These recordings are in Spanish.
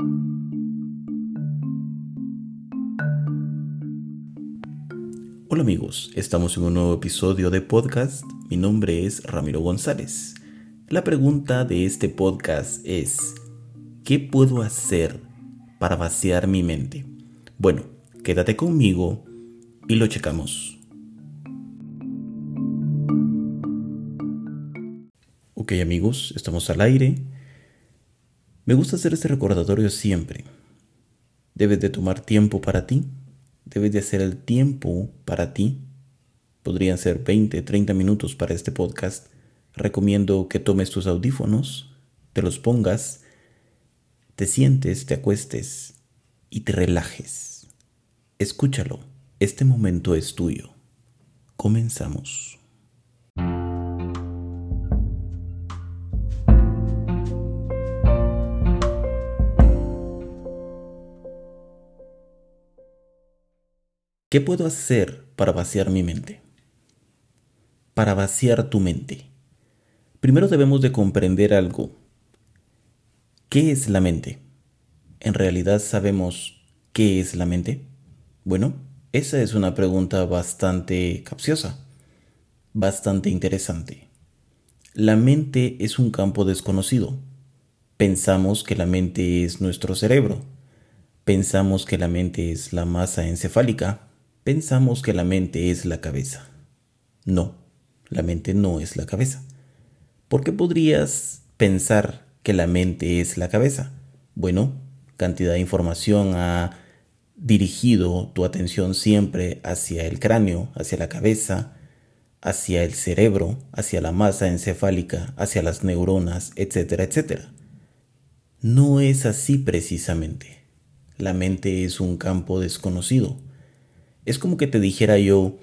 Hola amigos, estamos en un nuevo episodio de podcast. Mi nombre es Ramiro González. La pregunta de este podcast es, ¿qué puedo hacer para vaciar mi mente? Bueno, quédate conmigo y lo checamos. Ok amigos, estamos al aire. Me gusta hacer este recordatorio siempre. Debes de tomar tiempo para ti debes de hacer el tiempo para ti. Podrían ser 20, 30 minutos para este podcast. Recomiendo que tomes tus audífonos, te los pongas, te sientes, te acuestes y te relajes. Escúchalo, este momento es tuyo. Comenzamos. ¿Qué puedo hacer para vaciar mi mente? Para vaciar tu mente. Primero debemos de comprender algo. ¿Qué es la mente? ¿En realidad sabemos qué es la mente? Bueno, esa es una pregunta bastante capciosa, bastante interesante. La mente es un campo desconocido. Pensamos que la mente es nuestro cerebro. Pensamos que la mente es la masa encefálica pensamos que la mente es la cabeza. No, la mente no es la cabeza. ¿Por qué podrías pensar que la mente es la cabeza? Bueno, cantidad de información ha dirigido tu atención siempre hacia el cráneo, hacia la cabeza, hacia el cerebro, hacia la masa encefálica, hacia las neuronas, etcétera, etcétera. No es así precisamente. La mente es un campo desconocido es como que te dijera yo,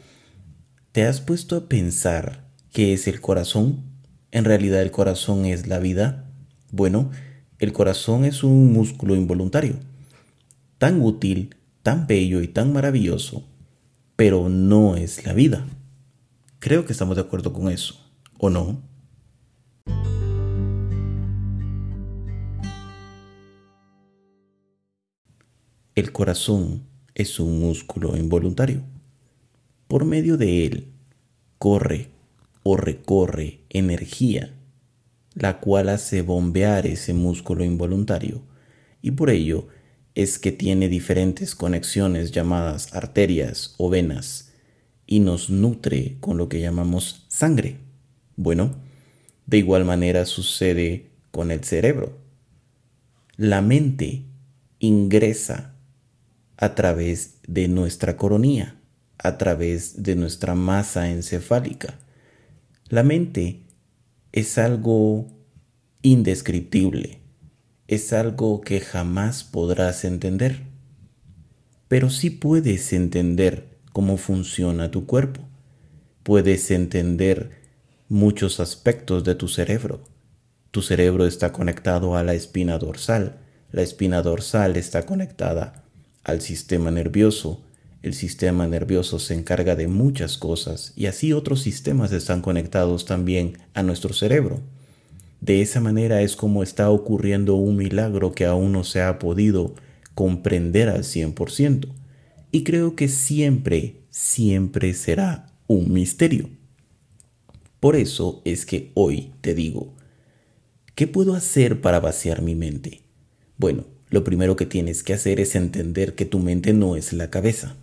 ¿te has puesto a pensar qué es el corazón? ¿En realidad el corazón es la vida? Bueno, el corazón es un músculo involuntario, tan útil, tan bello y tan maravilloso, pero no es la vida. Creo que estamos de acuerdo con eso, ¿o no? El corazón es un músculo involuntario. Por medio de él corre o recorre energía, la cual hace bombear ese músculo involuntario y por ello es que tiene diferentes conexiones llamadas arterias o venas y nos nutre con lo que llamamos sangre. Bueno, de igual manera sucede con el cerebro. La mente ingresa a través de nuestra coronilla, a través de nuestra masa encefálica. La mente es algo indescriptible, es algo que jamás podrás entender, pero sí puedes entender cómo funciona tu cuerpo, puedes entender muchos aspectos de tu cerebro. Tu cerebro está conectado a la espina dorsal, la espina dorsal está conectada al sistema nervioso. El sistema nervioso se encarga de muchas cosas y así otros sistemas están conectados también a nuestro cerebro. De esa manera es como está ocurriendo un milagro que aún no se ha podido comprender al 100%. Y creo que siempre, siempre será un misterio. Por eso es que hoy te digo, ¿qué puedo hacer para vaciar mi mente? Bueno, lo primero que tienes que hacer es entender que tu mente no es la cabeza.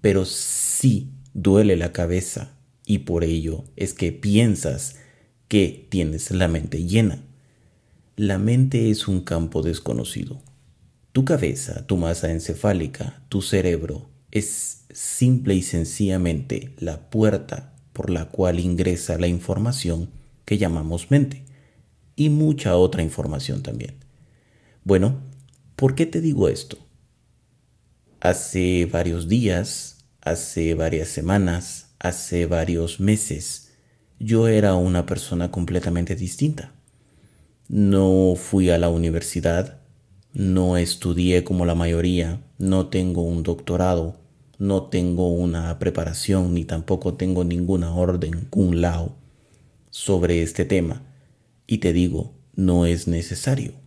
Pero sí duele la cabeza y por ello es que piensas que tienes la mente llena. La mente es un campo desconocido. Tu cabeza, tu masa encefálica, tu cerebro es simple y sencillamente la puerta por la cual ingresa la información que llamamos mente y mucha otra información también. Bueno, ¿Por qué te digo esto? Hace varios días, hace varias semanas, hace varios meses, yo era una persona completamente distinta. No fui a la universidad, no estudié como la mayoría, no tengo un doctorado, no tengo una preparación ni tampoco tengo ninguna orden cum lao sobre este tema. Y te digo, no es necesario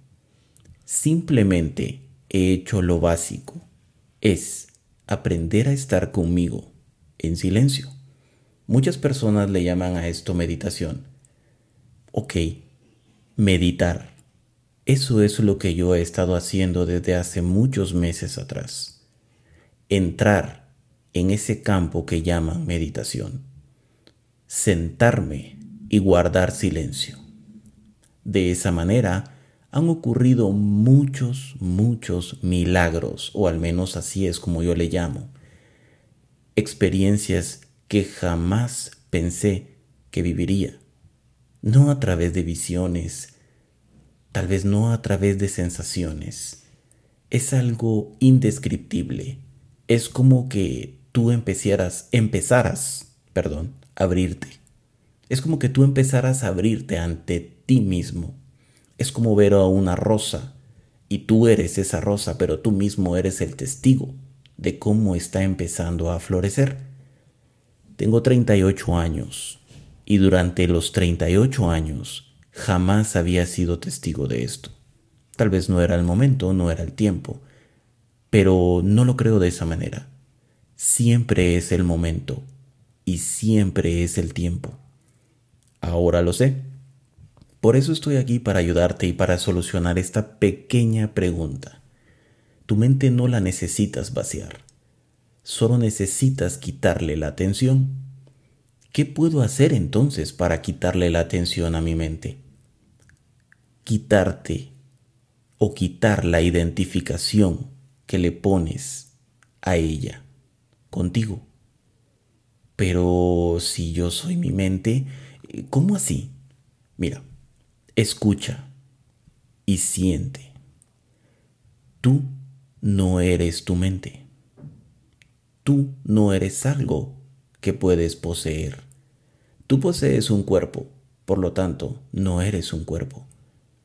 Simplemente he hecho lo básico. Es aprender a estar conmigo en silencio. Muchas personas le llaman a esto meditación. Ok, meditar. Eso es lo que yo he estado haciendo desde hace muchos meses atrás. Entrar en ese campo que llaman meditación. Sentarme y guardar silencio. De esa manera han ocurrido muchos, muchos milagros, o al menos así es como yo le llamo. Experiencias que jamás pensé que viviría. No a través de visiones, tal vez no a través de sensaciones. Es algo indescriptible. Es como que tú empezaras, empezaras, perdón, a abrirte. Es como que tú empezaras a abrirte ante ti mismo. Es como ver a una rosa y tú eres esa rosa, pero tú mismo eres el testigo de cómo está empezando a florecer. Tengo 38 años y durante los 38 años jamás había sido testigo de esto. Tal vez no era el momento, no era el tiempo, pero no lo creo de esa manera. Siempre es el momento y siempre es el tiempo. Ahora lo sé. Por eso estoy aquí para ayudarte y para solucionar esta pequeña pregunta. Tu mente no la necesitas vaciar, solo necesitas quitarle la atención. ¿Qué puedo hacer entonces para quitarle la atención a mi mente? quitarte o quitar la identificación que le pones a ella contigo. Pero si yo soy mi mente, ¿cómo así? Mira, escucha y siente. Tú no eres tu mente. Tú no eres algo que puedes poseer. Tú posees un cuerpo, por lo tanto, no eres un cuerpo.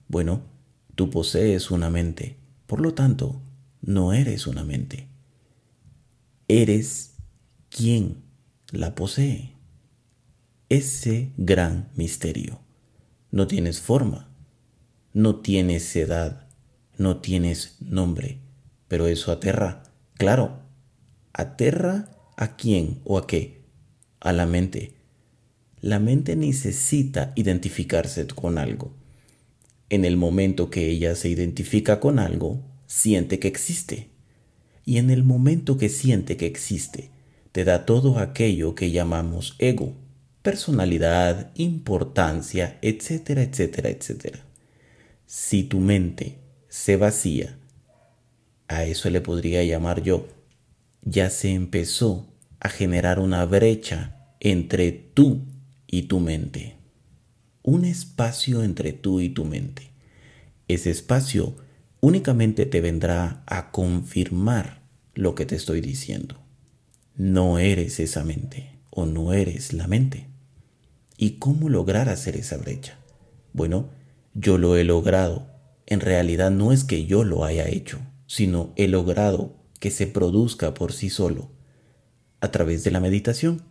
Bueno, tú posees una mente, por lo tanto, no eres una mente. Eres quien la posee. Ese gran misterio. No tienes forma, no tienes edad, no tienes nombre, pero eso aterra. Claro, aterra a quién o a qué? A la mente. La mente necesita identificarse con algo. En el momento que ella se identifica con algo, siente que existe. Y en el momento que siente que existe, te da todo aquello que llamamos ego, personalidad, importancia, etcétera, etcétera, etcétera. Si tu mente se vacía, a eso le podría llamar yo, ya se empezó a generar una brecha entre tú y tu mente un espacio entre tú y tu mente. Ese espacio únicamente te vendrá a confirmar lo que te estoy diciendo. No eres esa mente o no eres la mente. ¿Y cómo lograr hacer esa brecha? Bueno, yo lo he logrado. En realidad no es que yo lo haya hecho, sino he logrado que se produzca por sí solo, a través de la meditación.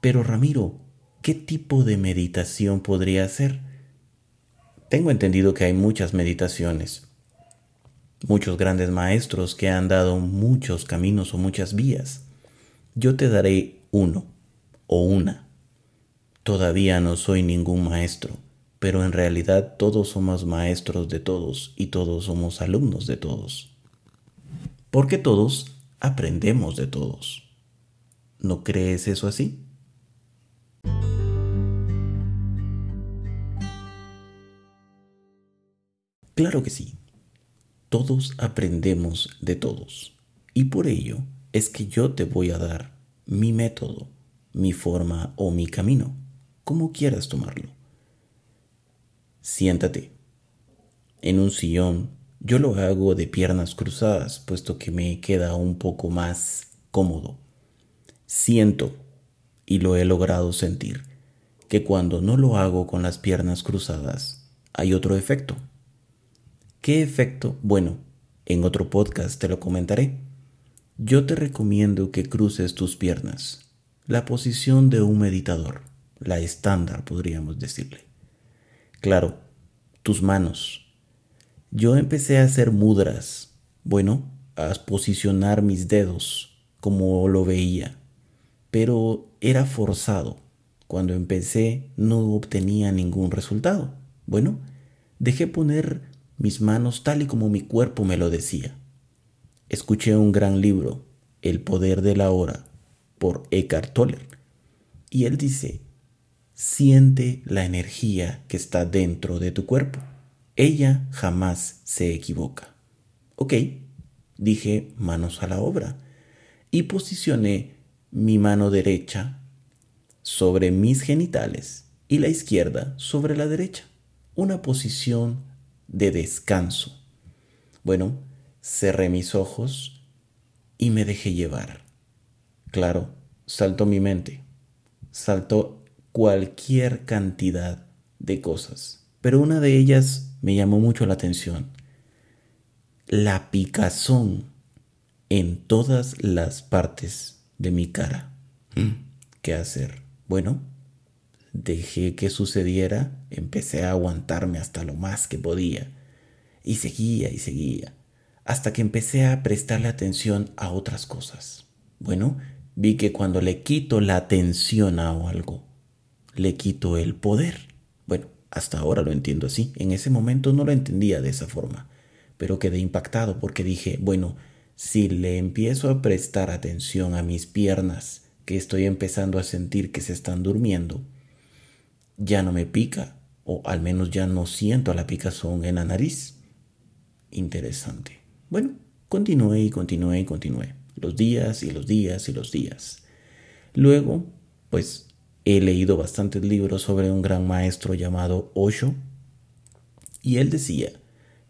Pero Ramiro, ¿qué tipo de meditación podría ser? Tengo entendido que hay muchas meditaciones, muchos grandes maestros que han dado muchos caminos o muchas vías. Yo te daré uno o una. Todavía no soy ningún maestro, pero en realidad todos somos maestros de todos y todos somos alumnos de todos. Porque todos aprendemos de todos. ¿No crees eso así? Claro que sí. Todos aprendemos de todos. Y por ello es que yo te voy a dar mi método, mi forma o mi camino, como quieras tomarlo. Siéntate. En un sillón yo lo hago de piernas cruzadas, puesto que me queda un poco más cómodo. Siento, y lo he logrado sentir, que cuando no lo hago con las piernas cruzadas, hay otro efecto. ¿Qué efecto? Bueno, en otro podcast te lo comentaré. Yo te recomiendo que cruces tus piernas, la posición de un meditador, la estándar podríamos decirle. Claro, tus manos. yo empecé a hacer mudras, bueno, a posicionar mis dedos como lo veía, pero era forzado. Cuando empecé no obtenía ningún resultado. Bueno, dejé poner mis manos tal y como mi cuerpo me lo decía. Escuché un gran libro, El poder de la hora, por Eckhart Tolle, y él dice, siente la energía que está dentro de tu cuerpo. Ella jamás se equivoca. Ok, dije manos a la obra y posicioné mi mano derecha sobre mis genitales y la izquierda sobre la derecha. Una posición de descanso. Bueno, cerré mis ojos y me dejé llevar. Claro, saltó mi mente. Saltó cualquier cantidad de cosas. Pero una de ellas me llamó mucho la atención. La picazón en todas las partes de mi cara. Mm, ¿Qué hacer? Bueno, dejé que sucediera, empecé a aguantarme hasta lo más que podía. Y seguía y seguía, hasta que empecé a prestarle atención a otras cosas. Bueno, vi que cuando le quito la atención a algo, le quito el poder. Bueno, hasta ahora lo entiendo así. En ese momento no lo entendía de esa forma, pero quedé impactado porque dije, bueno, si le empiezo a prestar atención a mis piernas, que estoy empezando a sentir que se están durmiendo, ya no me pica, o al menos ya no siento la picazón en la nariz. Interesante. Bueno, continué y continué y continué. Los días y los días y los días. Luego, pues He leído bastantes libros sobre un gran maestro llamado Osho y él decía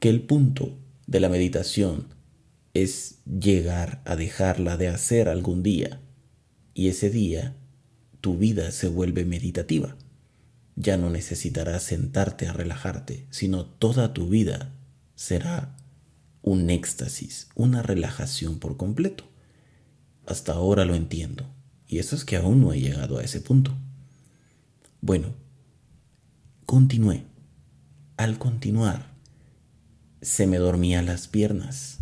que el punto de la meditación es llegar a dejarla de hacer algún día y ese día tu vida se vuelve meditativa. Ya no necesitarás sentarte a relajarte, sino toda tu vida será un éxtasis, una relajación por completo. Hasta ahora lo entiendo. Y eso es que aún no he llegado a ese punto. Bueno, continué. Al continuar, se me dormían las piernas.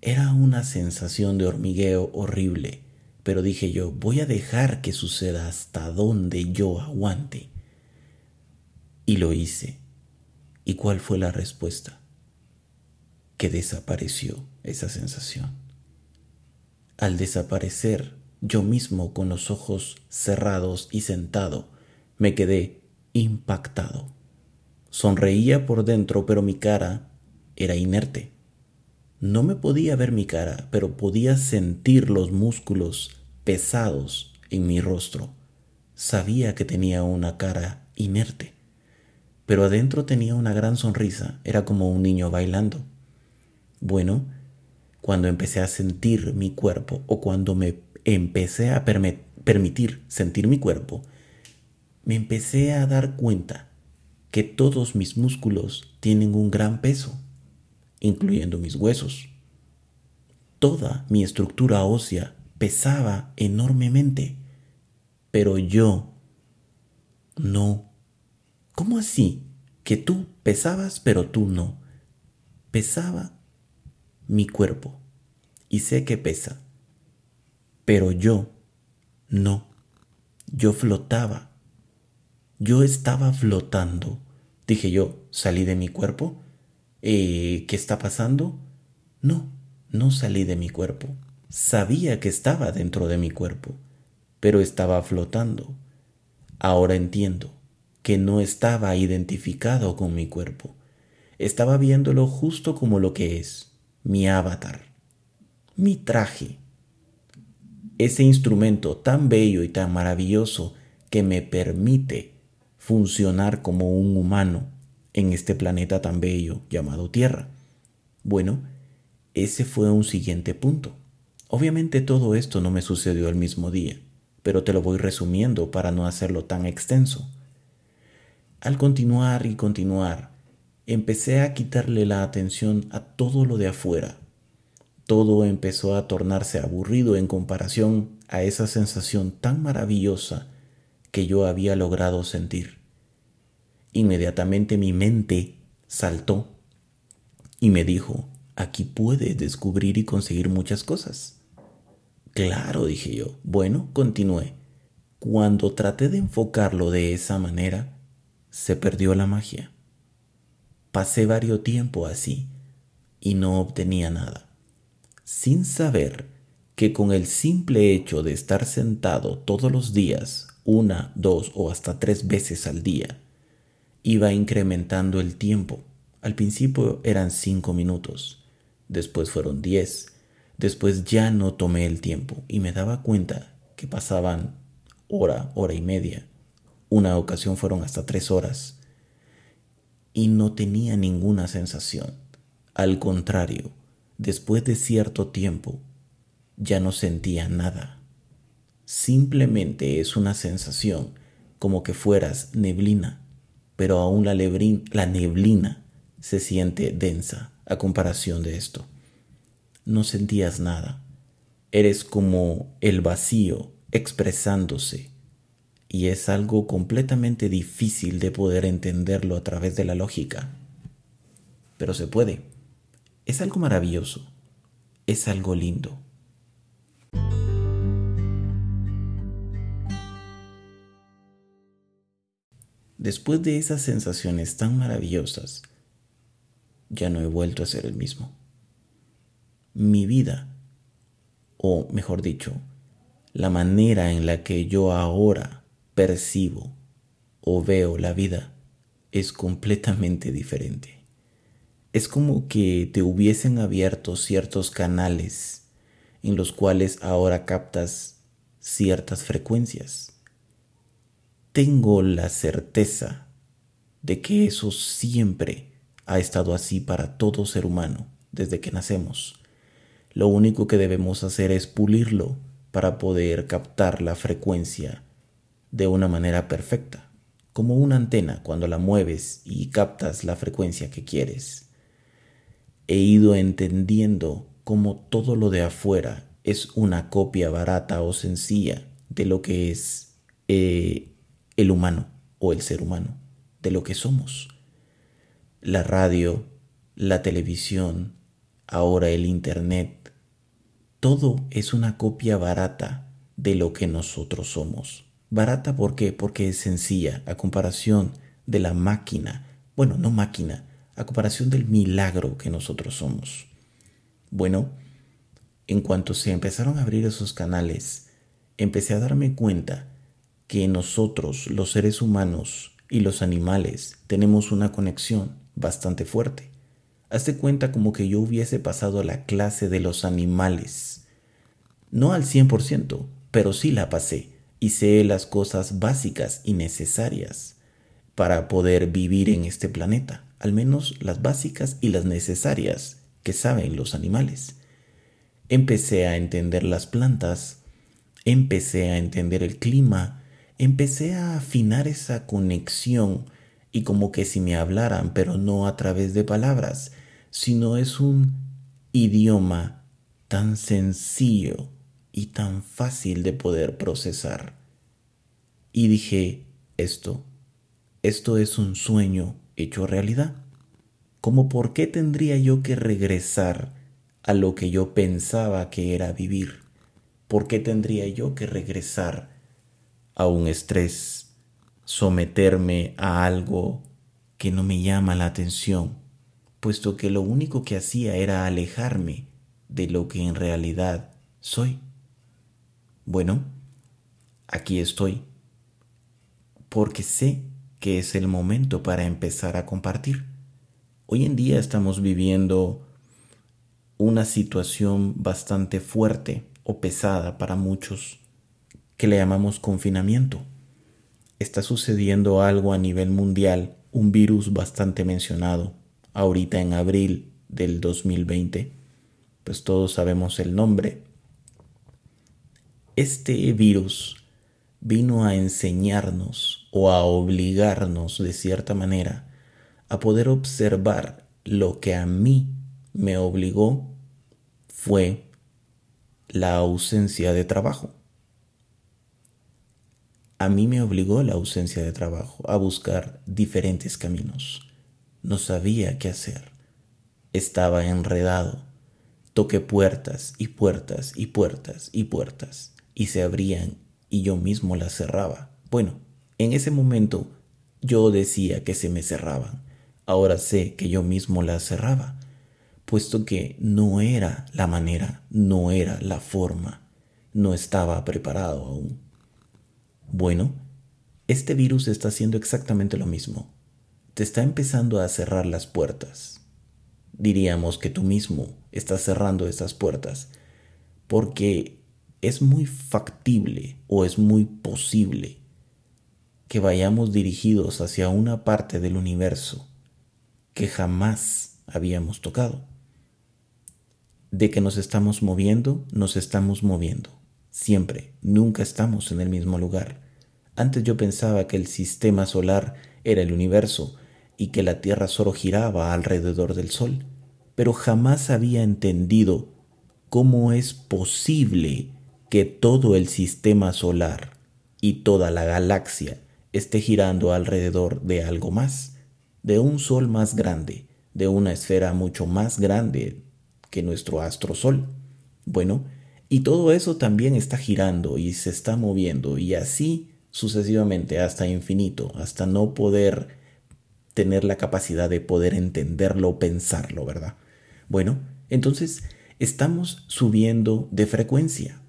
Era una sensación de hormigueo horrible, pero dije yo, voy a dejar que suceda hasta donde yo aguante. Y lo hice. ¿Y cuál fue la respuesta? Que desapareció esa sensación. Al desaparecer, yo mismo con los ojos cerrados y sentado, me quedé impactado. Sonreía por dentro, pero mi cara era inerte. No me podía ver mi cara, pero podía sentir los músculos pesados en mi rostro. Sabía que tenía una cara inerte, pero adentro tenía una gran sonrisa, era como un niño bailando. Bueno, cuando empecé a sentir mi cuerpo o cuando me empecé a permitir sentir mi cuerpo, me empecé a dar cuenta que todos mis músculos tienen un gran peso, incluyendo mis huesos. Toda mi estructura ósea pesaba enormemente, pero yo no. ¿Cómo así? Que tú pesabas, pero tú no. Pesaba mi cuerpo y sé que pesa, pero yo no. Yo flotaba yo estaba flotando. Dije yo, ¿salí de mi cuerpo? Eh, ¿Qué está pasando? No, no salí de mi cuerpo. Sabía que estaba dentro de mi cuerpo, pero estaba flotando. Ahora entiendo que no estaba identificado con mi cuerpo. Estaba viéndolo justo como lo que es, mi avatar, mi traje. Ese instrumento tan bello y tan maravilloso que me permite funcionar como un humano en este planeta tan bello llamado Tierra. Bueno, ese fue un siguiente punto. Obviamente todo esto no me sucedió el mismo día, pero te lo voy resumiendo para no hacerlo tan extenso. Al continuar y continuar, empecé a quitarle la atención a todo lo de afuera. Todo empezó a tornarse aburrido en comparación a esa sensación tan maravillosa que yo había logrado sentir. Inmediatamente mi mente saltó y me dijo, aquí puedes descubrir y conseguir muchas cosas. Claro, dije yo. Bueno, continué. Cuando traté de enfocarlo de esa manera, se perdió la magia. Pasé varios tiempo así y no obtenía nada, sin saber que con el simple hecho de estar sentado todos los días, una, dos o hasta tres veces al día, iba incrementando el tiempo. Al principio eran cinco minutos, después fueron diez, después ya no tomé el tiempo y me daba cuenta que pasaban hora, hora y media. Una ocasión fueron hasta tres horas y no tenía ninguna sensación. Al contrario, después de cierto tiempo, ya no sentía nada. Simplemente es una sensación como que fueras neblina, pero aún la, la neblina se siente densa a comparación de esto. No sentías nada. Eres como el vacío expresándose y es algo completamente difícil de poder entenderlo a través de la lógica. Pero se puede. Es algo maravilloso. Es algo lindo. Después de esas sensaciones tan maravillosas, ya no he vuelto a ser el mismo. Mi vida, o mejor dicho, la manera en la que yo ahora percibo o veo la vida es completamente diferente. Es como que te hubiesen abierto ciertos canales en los cuales ahora captas ciertas frecuencias. Tengo la certeza de que eso siempre ha estado así para todo ser humano desde que nacemos. Lo único que debemos hacer es pulirlo para poder captar la frecuencia de una manera perfecta, como una antena cuando la mueves y captas la frecuencia que quieres. He ido entendiendo cómo todo lo de afuera es una copia barata o sencilla de lo que es eh, el humano o el ser humano, de lo que somos. La radio, la televisión, ahora el Internet, todo es una copia barata de lo que nosotros somos. Barata ¿por qué? Porque es sencilla a comparación de la máquina, bueno, no máquina, a comparación del milagro que nosotros somos. Bueno, en cuanto se empezaron a abrir esos canales, empecé a darme cuenta que nosotros, los seres humanos y los animales, tenemos una conexión bastante fuerte. Hazte cuenta como que yo hubiese pasado la clase de los animales. No al 100%, pero sí la pasé y sé las cosas básicas y necesarias para poder vivir en este planeta, al menos las básicas y las necesarias que saben los animales. Empecé a entender las plantas, empecé a entender el clima, empecé a afinar esa conexión y como que si me hablaran, pero no a través de palabras, sino es un idioma tan sencillo y tan fácil de poder procesar. Y dije, esto, esto es un sueño hecho realidad. ¿Cómo por qué tendría yo que regresar a lo que yo pensaba que era vivir? ¿Por qué tendría yo que regresar a un estrés, someterme a algo que no me llama la atención? puesto que lo único que hacía era alejarme de lo que en realidad soy. Bueno, aquí estoy, porque sé que es el momento para empezar a compartir. Hoy en día estamos viviendo una situación bastante fuerte o pesada para muchos que le llamamos confinamiento. Está sucediendo algo a nivel mundial, un virus bastante mencionado, ahorita en abril del 2020, pues todos sabemos el nombre. Este virus vino a enseñarnos o a obligarnos de cierta manera a poder observar lo que a mí me obligó fue la ausencia de trabajo. A mí me obligó la ausencia de trabajo a buscar diferentes caminos no sabía qué hacer. estaba enredado. Toqué puertas y puertas y puertas y puertas y se abrían y yo mismo las cerraba. Bueno, en ese momento yo decía que se me cerraban. Ahora sé que yo mismo las cerraba, puesto que no era la manera, no era la forma, no estaba preparado aún. Bueno, este virus está haciendo exactamente lo mismo. Te está empezando a cerrar las puertas. Diríamos que tú mismo estás cerrando esas puertas porque es muy factible o es muy posible que vayamos dirigidos hacia una parte del universo que jamás habíamos tocado. De que nos estamos moviendo, nos estamos moviendo. Siempre, nunca estamos en el mismo lugar. Antes yo pensaba que el sistema solar era el universo y que la Tierra solo giraba alrededor del Sol, pero jamás había entendido cómo es posible que todo el sistema solar y toda la galaxia esté girando alrededor de algo más, de un Sol más grande, de una esfera mucho más grande que nuestro astro Sol. Bueno, y todo eso también está girando y se está moviendo y así sucesivamente hasta infinito, hasta no poder tener la capacidad de poder entenderlo o pensarlo, ¿verdad? Bueno, entonces estamos subiendo de frecuencia,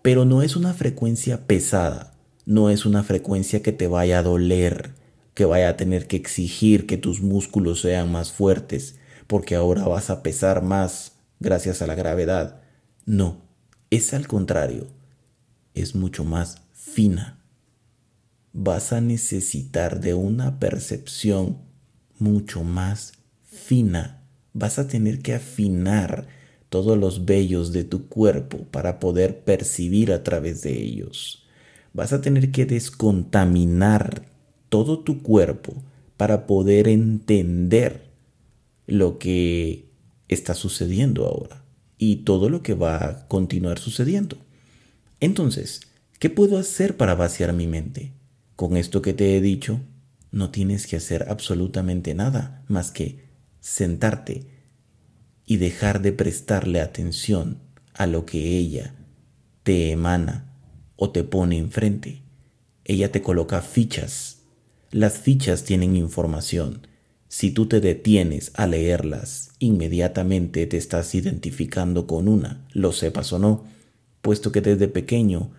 pero no es una frecuencia pesada, no es una frecuencia que te vaya a doler, que vaya a tener que exigir que tus músculos sean más fuertes, porque ahora vas a pesar más gracias a la gravedad. No, es al contrario, es mucho más fina vas a necesitar de una percepción mucho más fina. Vas a tener que afinar todos los vellos de tu cuerpo para poder percibir a través de ellos. Vas a tener que descontaminar todo tu cuerpo para poder entender lo que está sucediendo ahora y todo lo que va a continuar sucediendo. Entonces, ¿qué puedo hacer para vaciar mi mente? Con esto que te he dicho, no tienes que hacer absolutamente nada más que sentarte y dejar de prestarle atención a lo que ella te emana o te pone enfrente. Ella te coloca fichas. Las fichas tienen información. Si tú te detienes a leerlas, inmediatamente te estás identificando con una, lo sepas o no, puesto que desde pequeño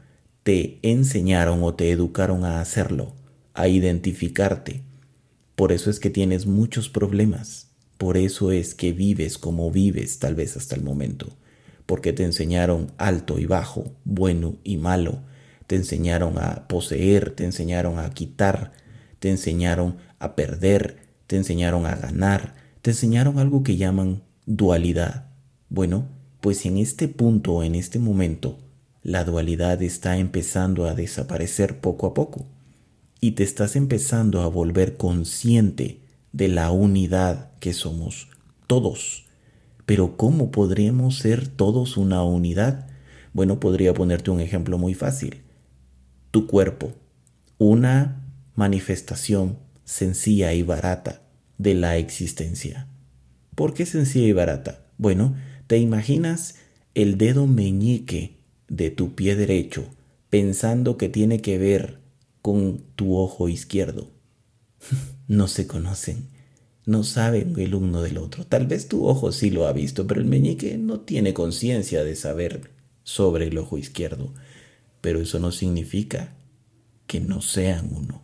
te enseñaron o te educaron a hacerlo, a identificarte. Por eso es que tienes muchos problemas. Por eso es que vives como vives tal vez hasta el momento. Porque te enseñaron alto y bajo, bueno y malo. Te enseñaron a poseer, te enseñaron a quitar, te enseñaron a perder, te enseñaron a ganar, te enseñaron algo que llaman dualidad. Bueno, pues en este punto, en este momento, la dualidad está empezando a desaparecer poco a poco y te estás empezando a volver consciente de la unidad que somos todos. Pero ¿cómo podríamos ser todos una unidad? Bueno, podría ponerte un ejemplo muy fácil. Tu cuerpo, una manifestación sencilla y barata de la existencia. ¿Por qué sencilla y barata? Bueno, te imaginas el dedo meñique de tu pie derecho pensando que tiene que ver con tu ojo izquierdo. no se conocen, no saben el uno del otro. Tal vez tu ojo sí lo ha visto, pero el meñique no tiene conciencia de saber sobre el ojo izquierdo. Pero eso no significa que no sean uno.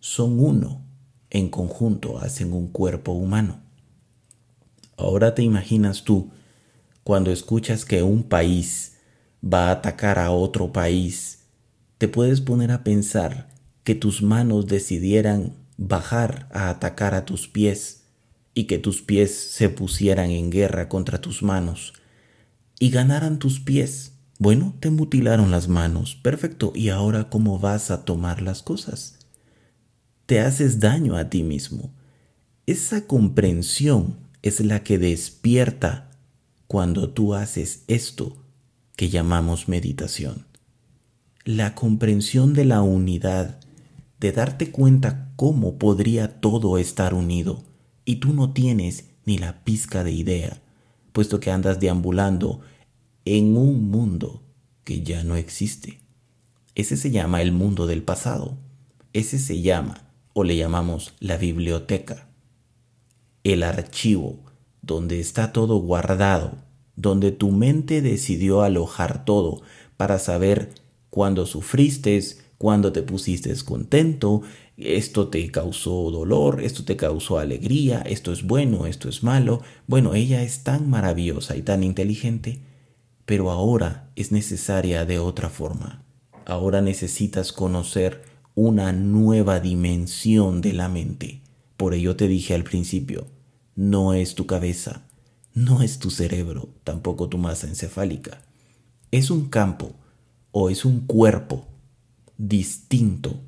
Son uno. En conjunto hacen un cuerpo humano. Ahora te imaginas tú cuando escuchas que un país va a atacar a otro país, te puedes poner a pensar que tus manos decidieran bajar a atacar a tus pies y que tus pies se pusieran en guerra contra tus manos y ganaran tus pies. Bueno, te mutilaron las manos, perfecto, ¿y ahora cómo vas a tomar las cosas? Te haces daño a ti mismo. Esa comprensión es la que despierta cuando tú haces esto que llamamos meditación. La comprensión de la unidad, de darte cuenta cómo podría todo estar unido y tú no tienes ni la pizca de idea, puesto que andas deambulando en un mundo que ya no existe. Ese se llama el mundo del pasado. Ese se llama, o le llamamos, la biblioteca. El archivo, donde está todo guardado, donde tu mente decidió alojar todo para saber cuándo sufriste, cuándo te pusiste contento, esto te causó dolor, esto te causó alegría, esto es bueno, esto es malo. Bueno, ella es tan maravillosa y tan inteligente, pero ahora es necesaria de otra forma. Ahora necesitas conocer una nueva dimensión de la mente. Por ello te dije al principio, no es tu cabeza, no es tu cerebro, tampoco tu masa encefálica. Es un campo o es un cuerpo distinto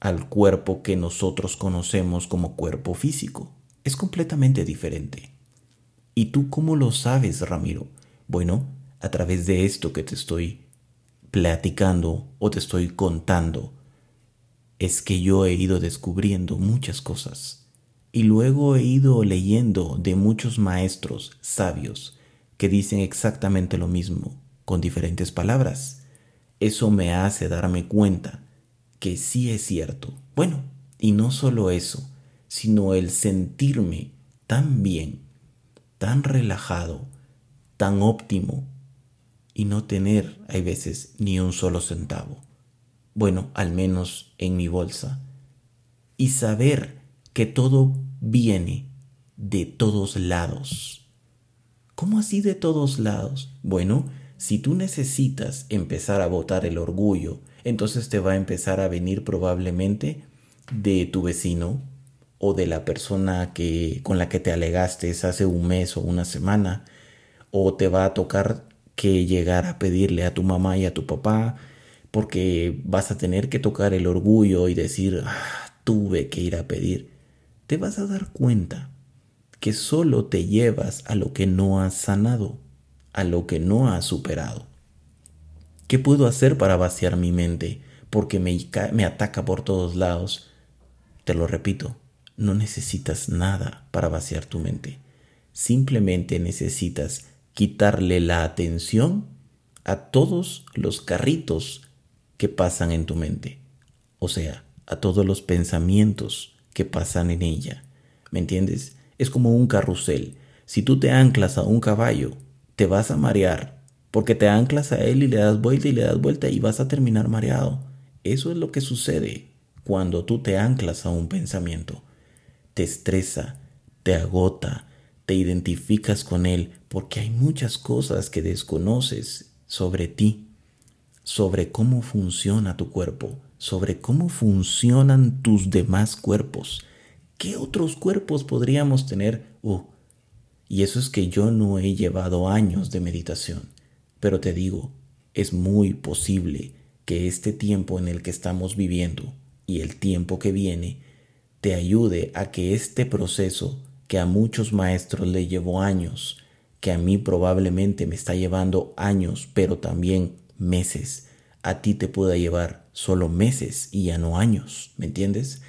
al cuerpo que nosotros conocemos como cuerpo físico. Es completamente diferente. ¿Y tú cómo lo sabes, Ramiro? Bueno, a través de esto que te estoy platicando o te estoy contando, es que yo he ido descubriendo muchas cosas. Y luego he ido leyendo de muchos maestros sabios que dicen exactamente lo mismo, con diferentes palabras. Eso me hace darme cuenta que sí es cierto. Bueno, y no solo eso, sino el sentirme tan bien, tan relajado, tan óptimo y no tener, hay veces, ni un solo centavo. Bueno, al menos en mi bolsa. Y saber que todo viene de todos lados. ¿Cómo así de todos lados? Bueno, si tú necesitas empezar a botar el orgullo, entonces te va a empezar a venir probablemente de tu vecino o de la persona que con la que te alegaste hace un mes o una semana o te va a tocar que llegar a pedirle a tu mamá y a tu papá porque vas a tener que tocar el orgullo y decir ah, tuve que ir a pedir te vas a dar cuenta que solo te llevas a lo que no has sanado a lo que no has superado ¿Qué puedo hacer para vaciar mi mente? Porque me, me ataca por todos lados. Te lo repito, no necesitas nada para vaciar tu mente. Simplemente necesitas quitarle la atención a todos los carritos que pasan en tu mente. O sea, a todos los pensamientos que pasan en ella. ¿Me entiendes? Es como un carrusel. Si tú te anclas a un caballo, te vas a marear porque te anclas a él y le das vuelta y le das vuelta y vas a terminar mareado. Eso es lo que sucede cuando tú te anclas a un pensamiento. Te estresa, te agota, te identificas con él, porque hay muchas cosas que desconoces sobre ti, sobre cómo funciona tu cuerpo, sobre cómo funcionan tus demás cuerpos. ¿Qué otros cuerpos podríamos tener? Uh, y eso es que yo no he llevado años de meditación. Pero te digo, es muy posible que este tiempo en el que estamos viviendo y el tiempo que viene te ayude a que este proceso que a muchos maestros le llevó años, que a mí probablemente me está llevando años, pero también meses, a ti te pueda llevar solo meses y ya no años, ¿me entiendes?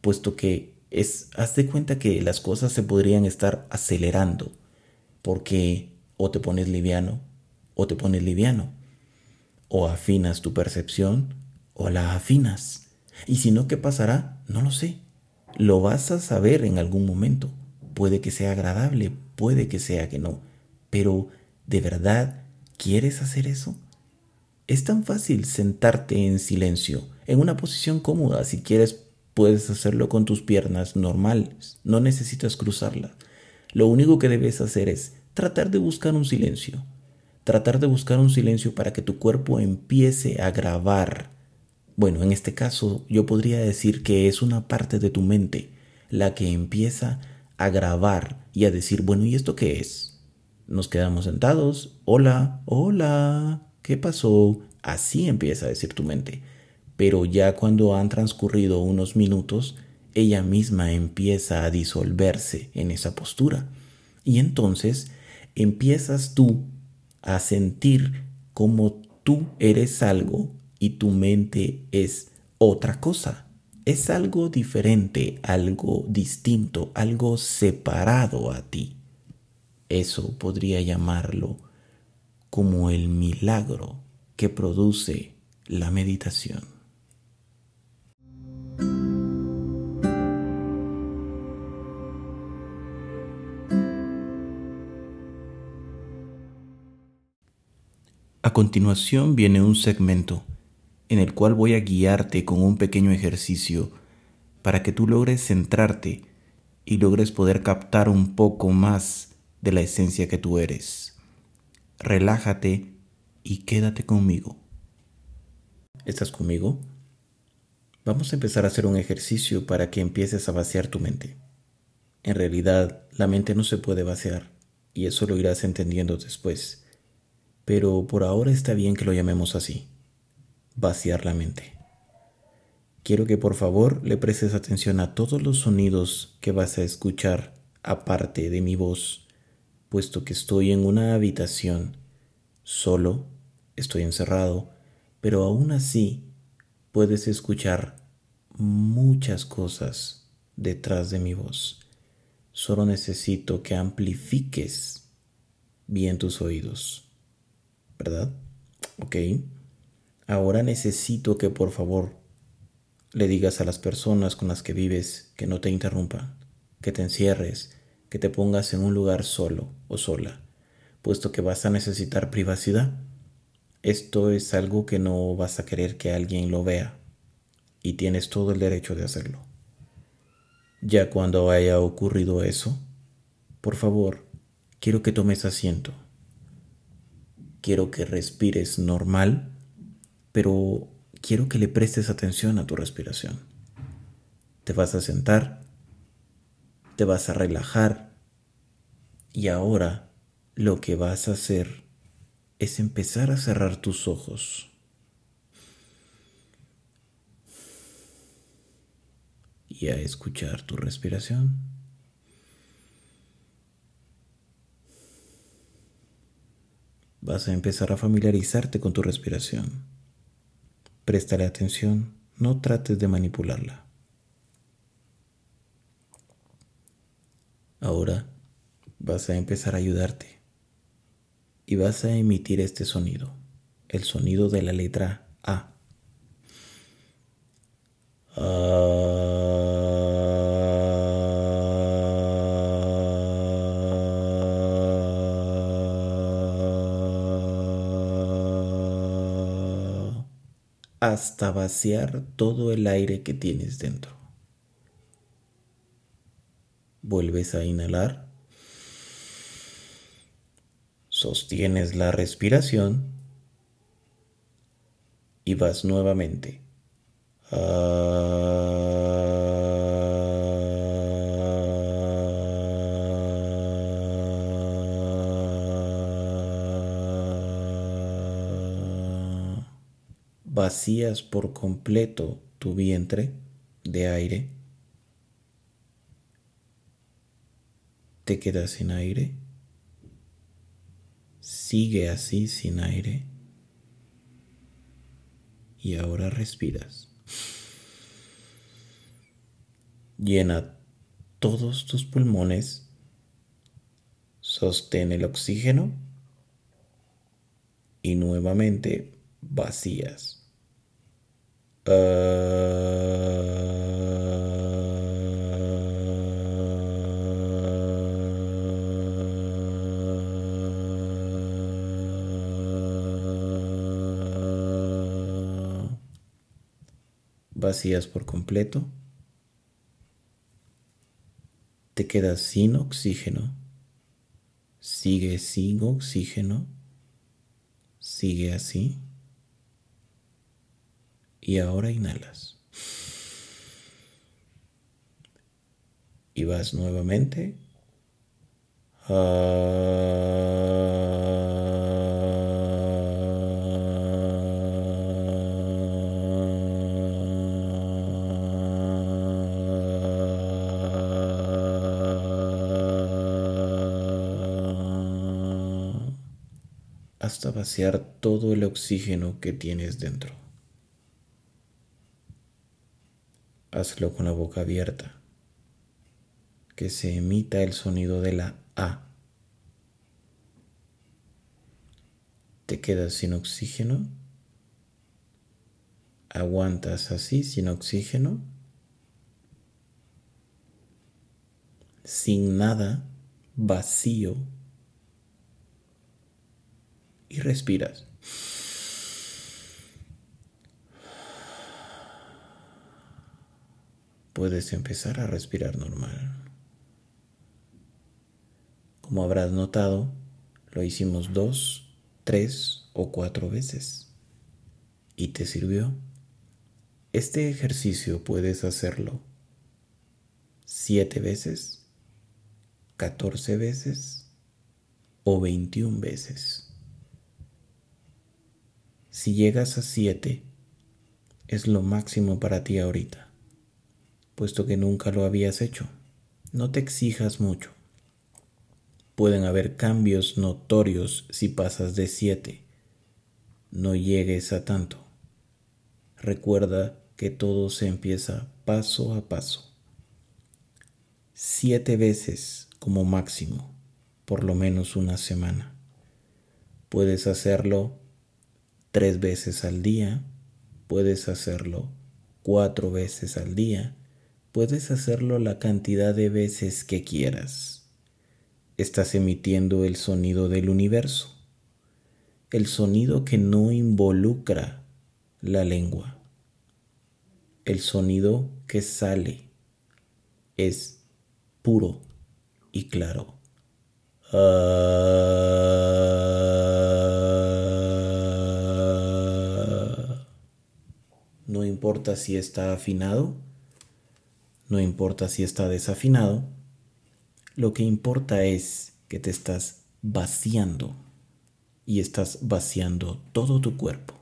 Puesto que es, haz de cuenta que las cosas se podrían estar acelerando, porque o te pones liviano, o te pones liviano. O afinas tu percepción o la afinas. Y si no, ¿qué pasará? No lo sé. Lo vas a saber en algún momento. Puede que sea agradable, puede que sea que no. Pero, ¿de verdad quieres hacer eso? Es tan fácil sentarte en silencio, en una posición cómoda. Si quieres, puedes hacerlo con tus piernas normales. No necesitas cruzarlas. Lo único que debes hacer es tratar de buscar un silencio tratar de buscar un silencio para que tu cuerpo empiece a grabar. Bueno, en este caso yo podría decir que es una parte de tu mente la que empieza a grabar y a decir, bueno, ¿y esto qué es? Nos quedamos sentados, hola, hola, ¿qué pasó? Así empieza a decir tu mente. Pero ya cuando han transcurrido unos minutos, ella misma empieza a disolverse en esa postura. Y entonces empiezas tú a sentir como tú eres algo y tu mente es otra cosa. Es algo diferente, algo distinto, algo separado a ti. Eso podría llamarlo como el milagro que produce la meditación. A continuación viene un segmento en el cual voy a guiarte con un pequeño ejercicio para que tú logres centrarte y logres poder captar un poco más de la esencia que tú eres. Relájate y quédate conmigo. ¿Estás conmigo? Vamos a empezar a hacer un ejercicio para que empieces a vaciar tu mente. En realidad, la mente no se puede vaciar, y eso lo irás entendiendo después. Pero por ahora está bien que lo llamemos así, vaciar la mente. Quiero que por favor le prestes atención a todos los sonidos que vas a escuchar aparte de mi voz, puesto que estoy en una habitación, solo, estoy encerrado, pero aún así puedes escuchar muchas cosas detrás de mi voz. Solo necesito que amplifiques bien tus oídos, ¿verdad? Ok. Ahora necesito que por favor le digas a las personas con las que vives que no te interrumpan, que te encierres, que te pongas en un lugar solo o sola, puesto que vas a necesitar privacidad. Esto es algo que no vas a querer que alguien lo vea y tienes todo el derecho de hacerlo. Ya cuando haya ocurrido eso, por favor, quiero que tomes asiento. Quiero que respires normal, pero quiero que le prestes atención a tu respiración. Te vas a sentar, te vas a relajar y ahora lo que vas a hacer es empezar a cerrar tus ojos. Y a escuchar tu respiración. Vas a empezar a familiarizarte con tu respiración. Préstale atención, no trates de manipularla. Ahora vas a empezar a ayudarte y vas a emitir este sonido, el sonido de la letra A. hasta vaciar todo el aire que tienes dentro. Vuelves a inhalar. Sostienes la respiración y vas nuevamente. vacías por completo tu vientre de aire, te quedas sin aire, sigue así sin aire. Y ahora respiras. Llena todos tus pulmones, sostén el oxígeno. Y nuevamente vacías. Vacías por completo, te quedas sin oxígeno, sigue sin oxígeno, sigue así. Y ahora inhalas. Y vas nuevamente. hasta vaciar todo el oxígeno que tienes dentro. Hazlo con la boca abierta, que se emita el sonido de la A. Te quedas sin oxígeno, aguantas así sin oxígeno, sin nada, vacío y respiras. Puedes empezar a respirar normal. Como habrás notado, lo hicimos dos, tres o cuatro veces. ¿Y te sirvió? Este ejercicio puedes hacerlo siete veces, catorce veces o veintiún veces. Si llegas a siete, es lo máximo para ti ahorita, puesto que nunca lo habías hecho. No te exijas mucho. Pueden haber cambios notorios si pasas de siete. No llegues a tanto. Recuerda que todo se empieza paso a paso. Siete veces como máximo, por lo menos una semana. Puedes hacerlo tres veces al día, puedes hacerlo cuatro veces al día, puedes hacerlo la cantidad de veces que quieras. Estás emitiendo el sonido del universo, el sonido que no involucra la lengua el sonido que sale es puro y claro. no importa si está afinado, no importa si está desafinado, lo que importa es que te estás vaciando y estás vaciando todo tu cuerpo.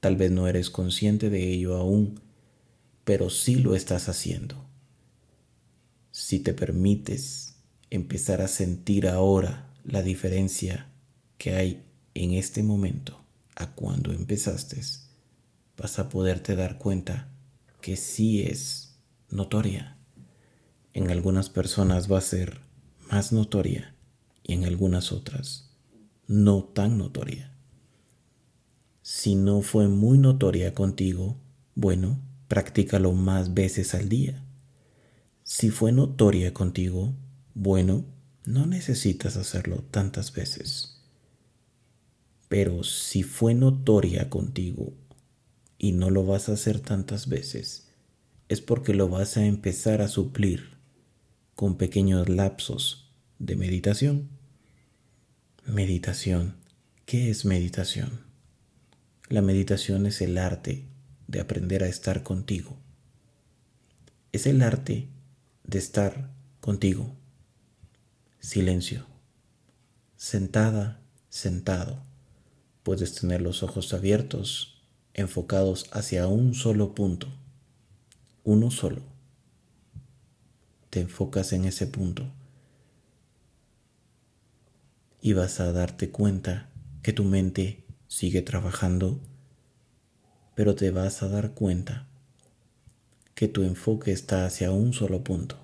Tal vez no eres consciente de ello aún, pero sí lo estás haciendo. Si te permites empezar a sentir ahora la diferencia que hay en este momento a cuando empezaste, vas a poderte dar cuenta que sí es notoria. En algunas personas va a ser más notoria y en algunas otras no tan notoria. Si no fue muy notoria contigo, bueno, practícalo más veces al día. Si fue notoria contigo, bueno, no necesitas hacerlo tantas veces. Pero si fue notoria contigo y no lo vas a hacer tantas veces, es porque lo vas a empezar a suplir con pequeños lapsos de meditación. Meditación. ¿Qué es meditación? La meditación es el arte de aprender a estar contigo. Es el arte de estar contigo. Silencio. Sentada, sentado. Puedes tener los ojos abiertos, enfocados hacia un solo punto. Uno solo. Te enfocas en ese punto y vas a darte cuenta que tu mente sigue trabajando pero te vas a dar cuenta que tu enfoque está hacia un solo punto.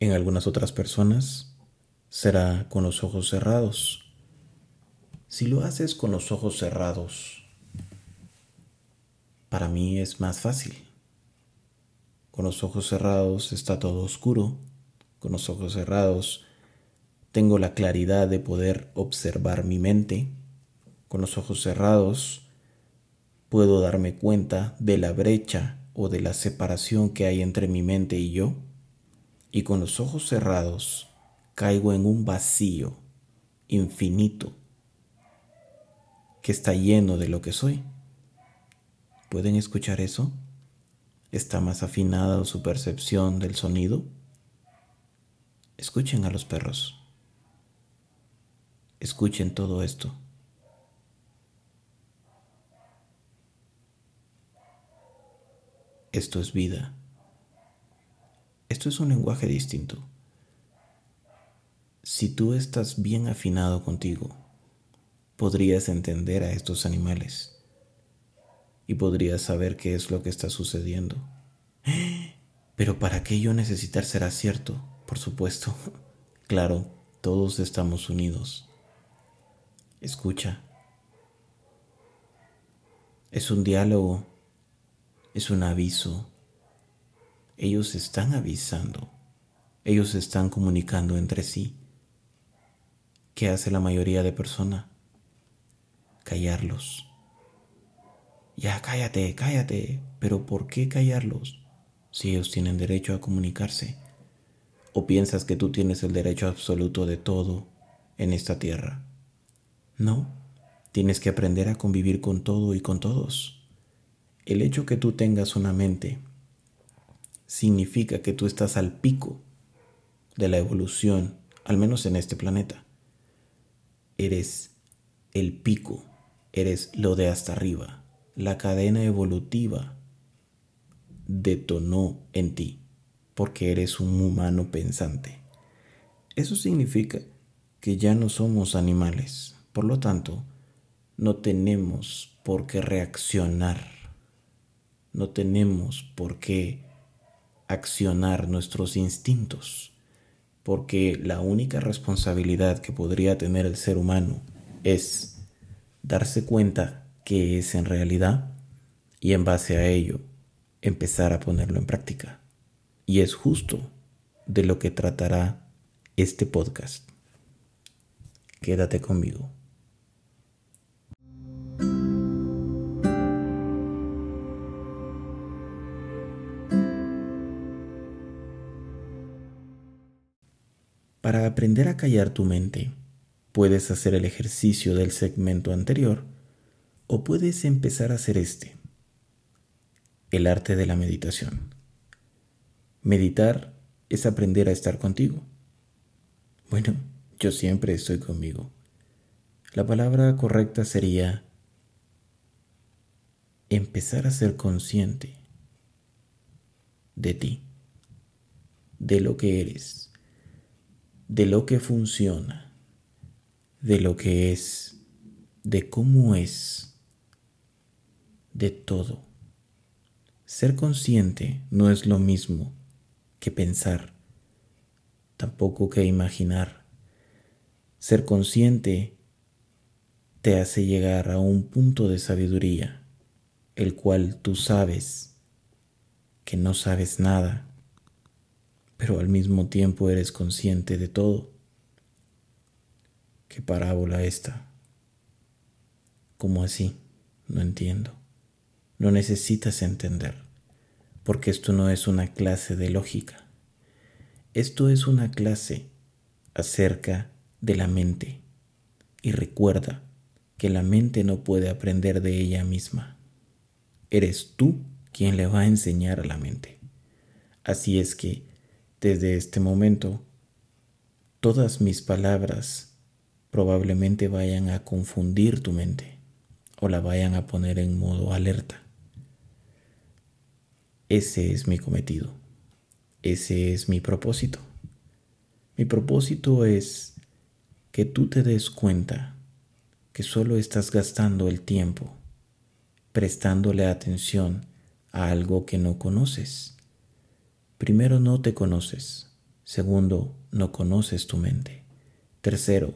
En algunas otras personas será con los ojos cerrados. Si lo haces con los ojos cerrados, para mí es más fácil. Con los ojos cerrados está todo oscuro. Con los ojos cerrados tengo la claridad de poder observar mi mente. Con los ojos cerrados puedo darme cuenta de la brecha o de la separación que hay entre mi mente y yo, y con los ojos cerrados caigo en un vacío infinito que está lleno de lo que soy. ¿Pueden escuchar eso? ¿Está más afinada su percepción del sonido? Escuchen a los perros. Escuchen todo esto. Esto es vida. Esto es un lenguaje distinto. Si tú estás bien afinado contigo, podrías entender a estos animales y podrías saber qué es lo que está sucediendo. Pero ¿para qué yo necesitar será cierto? Por supuesto. Claro, todos estamos unidos. Escucha. Es un diálogo, es un aviso. Ellos están avisando, ellos están comunicando entre sí. ¿Qué hace la mayoría de personas? Callarlos. Ya, cállate, cállate. Pero ¿por qué callarlos si ellos tienen derecho a comunicarse? ¿O piensas que tú tienes el derecho absoluto de todo en esta tierra? No, tienes que aprender a convivir con todo y con todos. El hecho que tú tengas una mente significa que tú estás al pico de la evolución, al menos en este planeta. Eres el pico, eres lo de hasta arriba. La cadena evolutiva detonó en ti porque eres un humano pensante. Eso significa que ya no somos animales. Por lo tanto, no tenemos por qué reaccionar. No tenemos por qué accionar nuestros instintos. Porque la única responsabilidad que podría tener el ser humano es darse cuenta que es en realidad y en base a ello empezar a ponerlo en práctica. Y es justo de lo que tratará este podcast. Quédate conmigo. Para aprender a callar tu mente, puedes hacer el ejercicio del segmento anterior o puedes empezar a hacer este, el arte de la meditación. Meditar es aprender a estar contigo. Bueno, yo siempre estoy conmigo. La palabra correcta sería empezar a ser consciente de ti, de lo que eres, de lo que funciona, de lo que es, de cómo es, de todo. Ser consciente no es lo mismo que pensar, tampoco que imaginar. Ser consciente te hace llegar a un punto de sabiduría, el cual tú sabes que no sabes nada, pero al mismo tiempo eres consciente de todo. ¿Qué parábola esta? ¿Cómo así? No entiendo. No necesitas entender porque esto no es una clase de lógica. Esto es una clase acerca de la mente. Y recuerda que la mente no puede aprender de ella misma. Eres tú quien le va a enseñar a la mente. Así es que, desde este momento, todas mis palabras probablemente vayan a confundir tu mente o la vayan a poner en modo alerta. Ese es mi cometido. Ese es mi propósito. Mi propósito es que tú te des cuenta que solo estás gastando el tiempo prestándole atención a algo que no conoces. Primero, no te conoces. Segundo, no conoces tu mente. Tercero,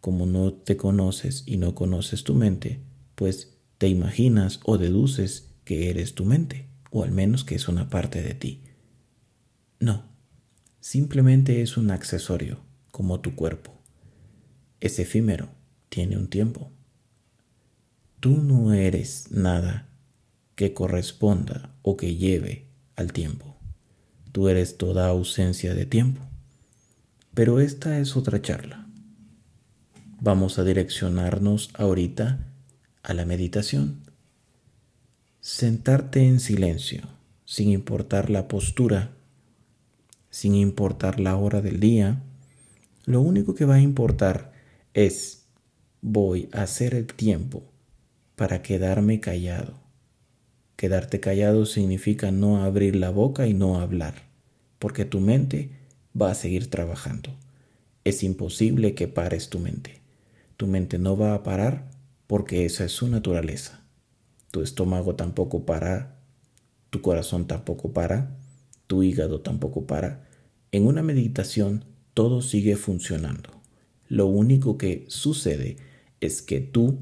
como no te conoces y no conoces tu mente, pues te imaginas o deduces que eres tu mente o al menos que es una parte de ti. No, simplemente es un accesorio, como tu cuerpo. Es efímero, tiene un tiempo. Tú no eres nada que corresponda o que lleve al tiempo. Tú eres toda ausencia de tiempo. Pero esta es otra charla. Vamos a direccionarnos ahorita a la meditación Sentarte en silencio, sin importar la postura, sin importar la hora del día, lo único que va a importar es voy a hacer el tiempo para quedarme callado. Quedarte callado significa no abrir la boca y no hablar, porque tu mente va a seguir trabajando. Es imposible que pares tu mente. Tu mente no va a parar porque esa es su naturaleza tu estómago tampoco para, tu corazón tampoco para, tu hígado tampoco para. En una meditación todo sigue funcionando. Lo único que sucede es que tú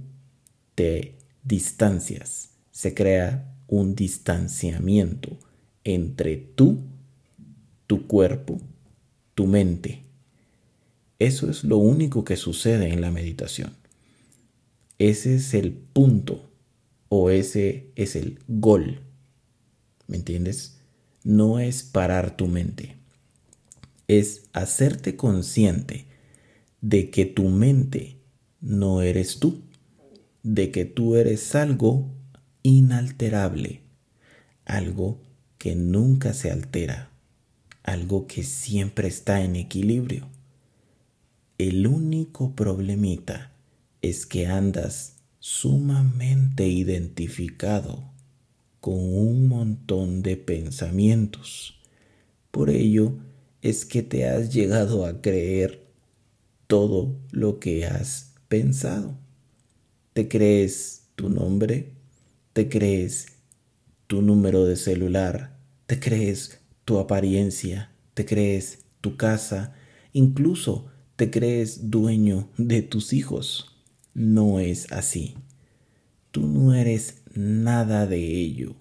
te distancias, se crea un distanciamiento entre tú, tu cuerpo, tu mente. Eso es lo único que sucede en la meditación. Ese es el punto o ese es el gol. ¿Me entiendes? No es parar tu mente. Es hacerte consciente de que tu mente no eres tú, de que tú eres algo inalterable, algo que nunca se altera, algo que siempre está en equilibrio. El único problemita es que andas sumamente identificado con un montón de pensamientos. Por ello es que te has llegado a creer todo lo que has pensado. Te crees tu nombre, te crees tu número de celular, te crees tu apariencia, te crees tu casa, incluso te crees dueño de tus hijos. No es así. Tú no eres nada de ello.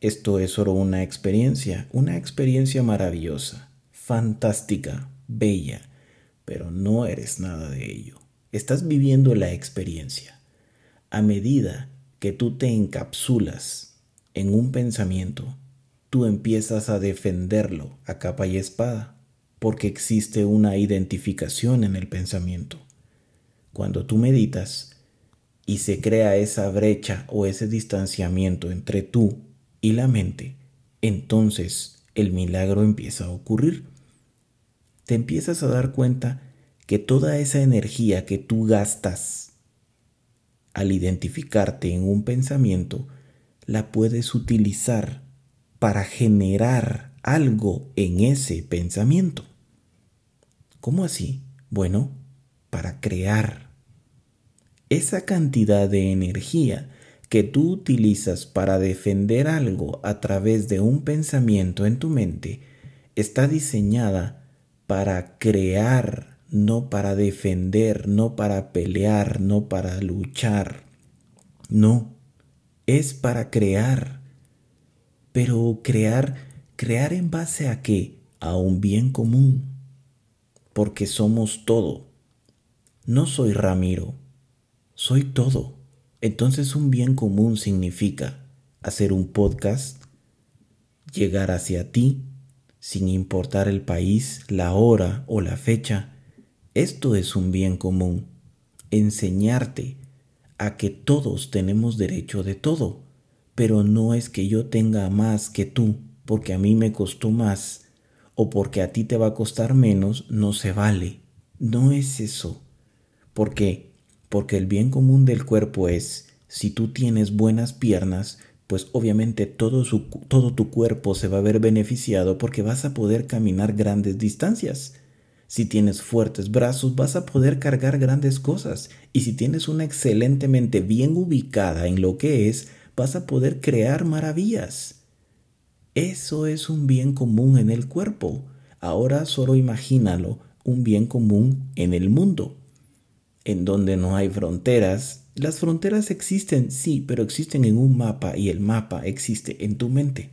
Esto es solo una experiencia, una experiencia maravillosa, fantástica, bella, pero no eres nada de ello. Estás viviendo la experiencia. A medida que tú te encapsulas en un pensamiento, tú empiezas a defenderlo a capa y espada, porque existe una identificación en el pensamiento. Cuando tú meditas y se crea esa brecha o ese distanciamiento entre tú y la mente, entonces el milagro empieza a ocurrir te empiezas a dar cuenta que toda esa energía que tú gastas al identificarte en un pensamiento, la puedes utilizar para generar algo en ese pensamiento. ¿Cómo así? Bueno, para crear. Esa cantidad de energía que tú utilizas para defender algo a través de un pensamiento en tu mente está diseñada para crear, no para defender, no para pelear, no para luchar. No, es para crear. Pero crear, crear en base a qué? A un bien común. Porque somos todo. No soy Ramiro, soy todo. Entonces un bien común significa hacer un podcast, llegar hacia ti, sin importar el país, la hora o la fecha. Esto es un bien común, enseñarte a que todos tenemos derecho de todo, pero no es que yo tenga más que tú, porque a mí me costó más, o porque a ti te va a costar menos, no se vale. No es eso. ¿Por qué? Porque el bien común del cuerpo es, si tú tienes buenas piernas, pues obviamente todo, todo tu cuerpo se va a ver beneficiado porque vas a poder caminar grandes distancias. Si tienes fuertes brazos vas a poder cargar grandes cosas y si tienes una excelente mente bien ubicada en lo que es, vas a poder crear maravillas. Eso es un bien común en el cuerpo. Ahora solo imagínalo, un bien común en el mundo, en donde no hay fronteras, las fronteras existen, sí, pero existen en un mapa y el mapa existe en tu mente.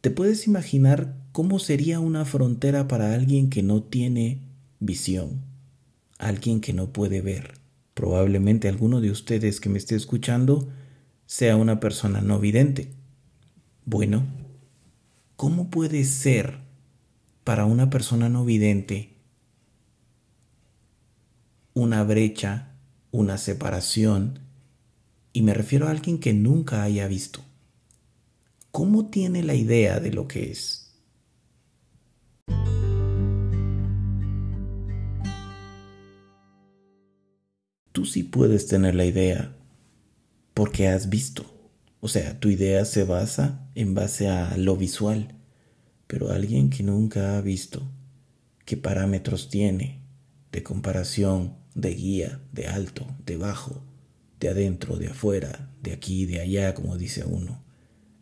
¿Te puedes imaginar cómo sería una frontera para alguien que no tiene visión? Alguien que no puede ver. Probablemente alguno de ustedes que me esté escuchando sea una persona no vidente. Bueno, ¿cómo puede ser para una persona no vidente una brecha una separación, y me refiero a alguien que nunca haya visto. ¿Cómo tiene la idea de lo que es? Tú sí puedes tener la idea porque has visto. O sea, tu idea se basa en base a lo visual, pero alguien que nunca ha visto, ¿qué parámetros tiene de comparación de guía, de alto, de bajo, de adentro, de afuera, de aquí, de allá, como dice uno,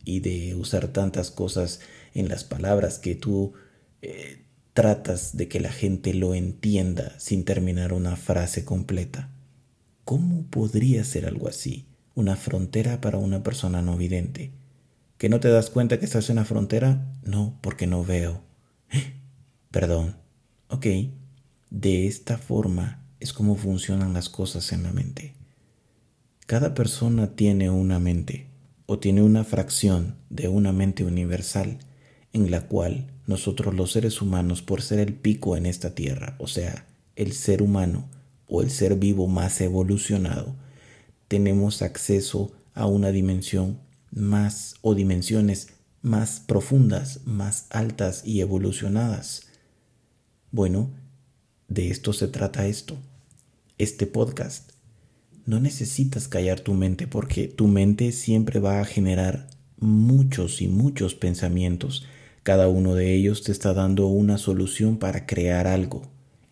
y de usar tantas cosas en las palabras que tú eh, tratas de que la gente lo entienda sin terminar una frase completa. ¿Cómo podría ser algo así? Una frontera para una persona no vidente. ¿Que no te das cuenta que estás en una frontera? No, porque no veo. Perdón. Ok. De esta forma es como funcionan las cosas en la mente. Cada persona tiene una mente o tiene una fracción de una mente universal en la cual nosotros los seres humanos, por ser el pico en esta tierra, o sea, el ser humano o el ser vivo más evolucionado, tenemos acceso a una dimensión más o dimensiones más profundas, más altas y evolucionadas. Bueno, de esto se trata esto, este podcast. No necesitas callar tu mente porque tu mente siempre va a generar muchos y muchos pensamientos. Cada uno de ellos te está dando una solución para crear algo.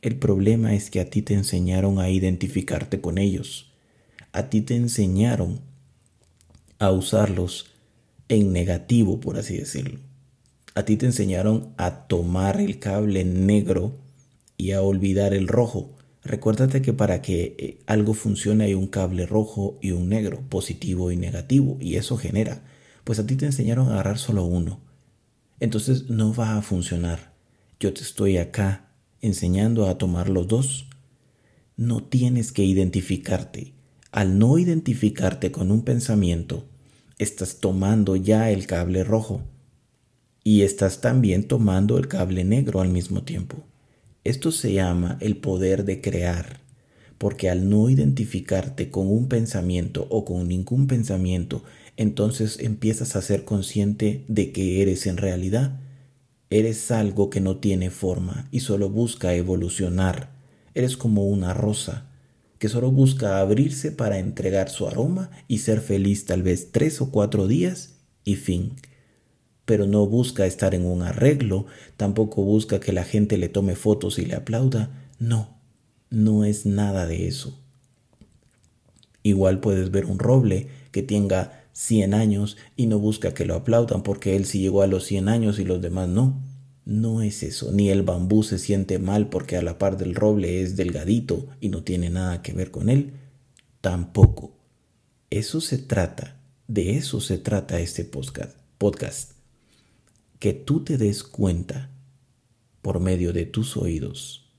El problema es que a ti te enseñaron a identificarte con ellos. A ti te enseñaron a usarlos en negativo, por así decirlo. A ti te enseñaron a tomar el cable negro y a olvidar el rojo. Recuérdate que para que eh, algo funcione hay un cable rojo y un negro, positivo y negativo, y eso genera. Pues a ti te enseñaron a agarrar solo uno. Entonces no va a funcionar. Yo te estoy acá enseñando a tomar los dos. No tienes que identificarte. Al no identificarte con un pensamiento, estás tomando ya el cable rojo y estás también tomando el cable negro al mismo tiempo. Esto se llama el poder de crear, porque al no identificarte con un pensamiento o con ningún pensamiento, entonces empiezas a ser consciente de que eres en realidad Eres algo que no tiene forma y solo busca evolucionar. Eres como una rosa que solo busca abrirse para entregar su aroma y ser feliz tal vez tres o cuatro días y fin. Pero no busca estar en un arreglo, tampoco busca que la gente le tome fotos y le aplauda. No, no es nada de eso. Igual puedes ver un roble que tenga 100 años y no busca que lo aplaudan porque él sí llegó a los 100 años y los demás no. No es eso, ni el bambú se siente mal porque a la par del roble es delgadito y no tiene nada que ver con él. Tampoco. Eso se trata, de eso se trata este podcast. podcast. Que tú te des cuenta por medio de tus oídos,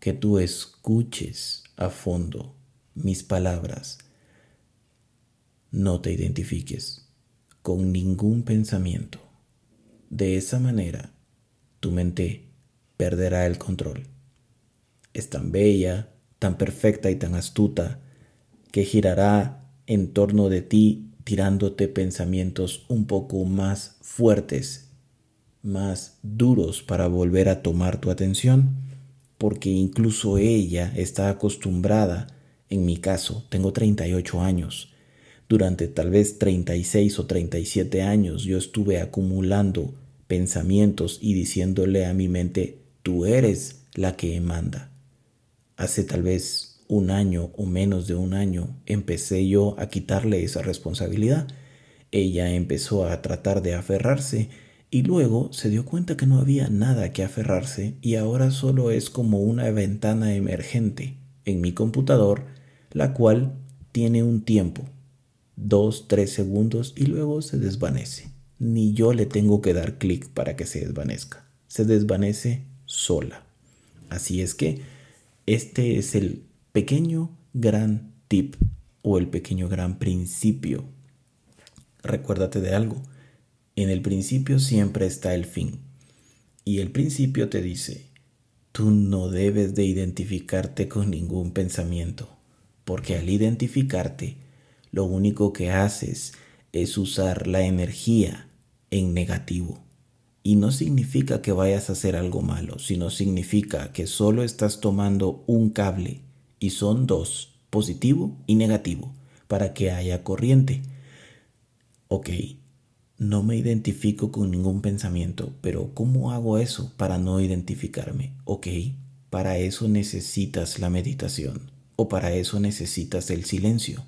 que tú escuches a fondo mis palabras no te identifiques con ningún pensamiento. De esa manera, tu mente perderá el control. Es tan bella, tan perfecta y tan astuta que girará en torno de ti tirándote pensamientos un poco más fuertes, más duros para volver a tomar tu atención, porque incluso ella está acostumbrada, en mi caso, tengo 38 años, durante tal vez 36 o 37 años yo estuve acumulando pensamientos y diciéndole a mi mente, tú eres la que manda. Hace tal vez un año o menos de un año empecé yo a quitarle esa responsabilidad. Ella empezó a tratar de aferrarse y luego se dio cuenta que no había nada que aferrarse y ahora solo es como una ventana emergente en mi computador, la cual tiene un tiempo dos, tres segundos y luego se desvanece. Ni yo le tengo que dar clic para que se desvanezca. Se desvanece sola. Así es que este es el pequeño gran tip o el pequeño gran principio. Recuérdate de algo. En el principio siempre está el fin. Y el principio te dice, tú no debes de identificarte con ningún pensamiento, porque al identificarte lo único que haces es usar la energía en negativo. Y no significa que vayas a hacer algo malo, sino significa que solo estás tomando un cable y son dos, positivo y negativo, para que haya corriente. Ok, no me identifico con ningún pensamiento, pero ¿cómo hago eso para no identificarme? Ok, para eso necesitas la meditación o para eso necesitas el silencio.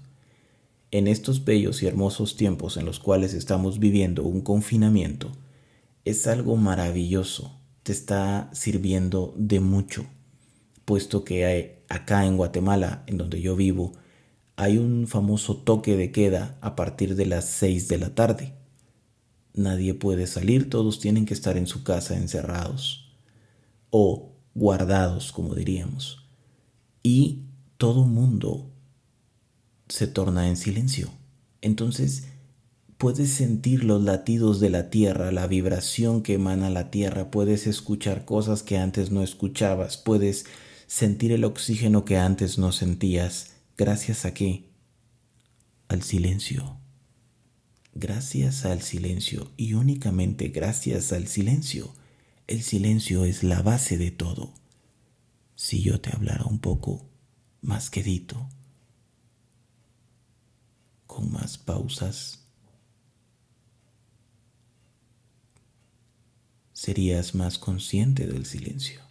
En estos bellos y hermosos tiempos en los cuales estamos viviendo un confinamiento, es algo maravilloso, te está sirviendo de mucho, puesto que hay, acá en Guatemala, en donde yo vivo, hay un famoso toque de queda a partir de las 6 de la tarde. Nadie puede salir, todos tienen que estar en su casa encerrados o guardados, como diríamos. Y todo mundo se torna en silencio. Entonces, puedes sentir los latidos de la tierra, la vibración que emana la tierra, puedes escuchar cosas que antes no escuchabas, puedes sentir el oxígeno que antes no sentías. ¿Gracias a qué? Al silencio. Gracias al silencio y únicamente gracias al silencio. El silencio es la base de todo. Si yo te hablara un poco más quedito, con más pausas, serías más consciente del silencio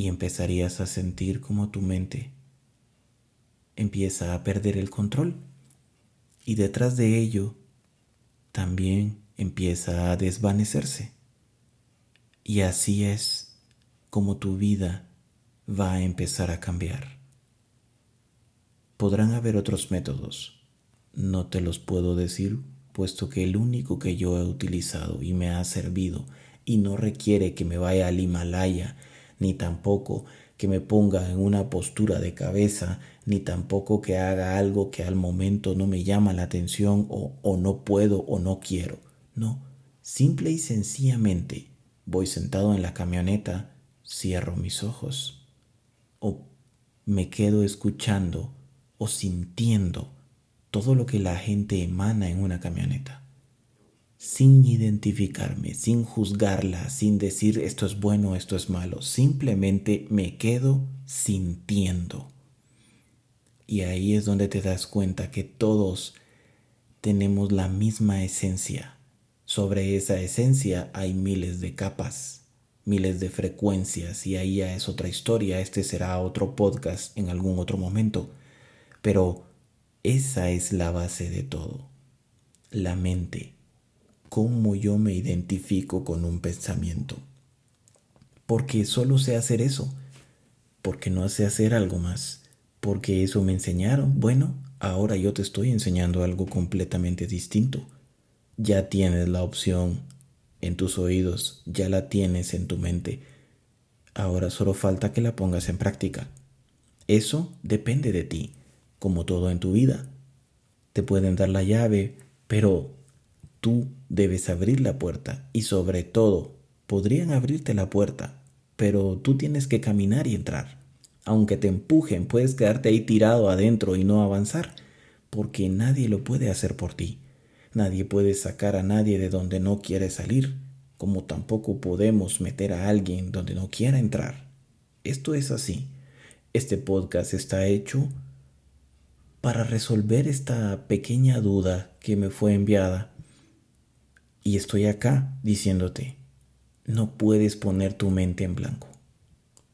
y empezarías a sentir como tu mente empieza a perder el control y detrás de ello también empieza a desvanecerse. Y así es como tu vida va a empezar a cambiar. Podrán haber otros métodos, no te los puedo decir puesto que el único que yo he utilizado y me ha servido y no requiere que me vaya al Himalaya, ni tampoco que me ponga en una postura de cabeza, ni tampoco que haga algo que al momento no me llama la atención o, o no puedo o no quiero. No, simple y sencillamente voy sentado en la camioneta, cierro mis ojos o me quedo escuchando o sintiendo todo lo que la gente emana en una camioneta, sin identificarme, sin juzgarla, sin decir esto es bueno, esto es malo, simplemente me quedo sintiendo. Y ahí es donde te das cuenta que todos tenemos la misma esencia. Sobre esa esencia hay miles de capas, miles de frecuencias y ahí ya es otra historia. Este será otro podcast en algún otro momento. Pero esa es la base de todo, la mente, cómo yo me identifico con un pensamiento. Porque solo sé hacer eso, porque no sé hacer algo más, porque eso me enseñaron. Bueno, ahora yo te estoy enseñando algo completamente distinto. Ya tienes la opción en tus oídos, ya la tienes en tu mente. Ahora solo falta que la pongas en práctica. Eso depende de ti como todo en tu vida. Te pueden dar la llave, pero tú debes abrir la puerta y sobre todo podrían abrirte la puerta, pero tú tienes que caminar y entrar. Aunque te empujen, puedes quedarte ahí tirado adentro y no avanzar, porque nadie lo puede hacer por ti. Nadie puede sacar a nadie de donde no quiere salir, como tampoco podemos meter a alguien donde no quiera entrar. Esto es así. Este podcast está hecho para resolver esta pequeña duda que me fue enviada. Y estoy acá diciéndote, no puedes poner tu mente en blanco,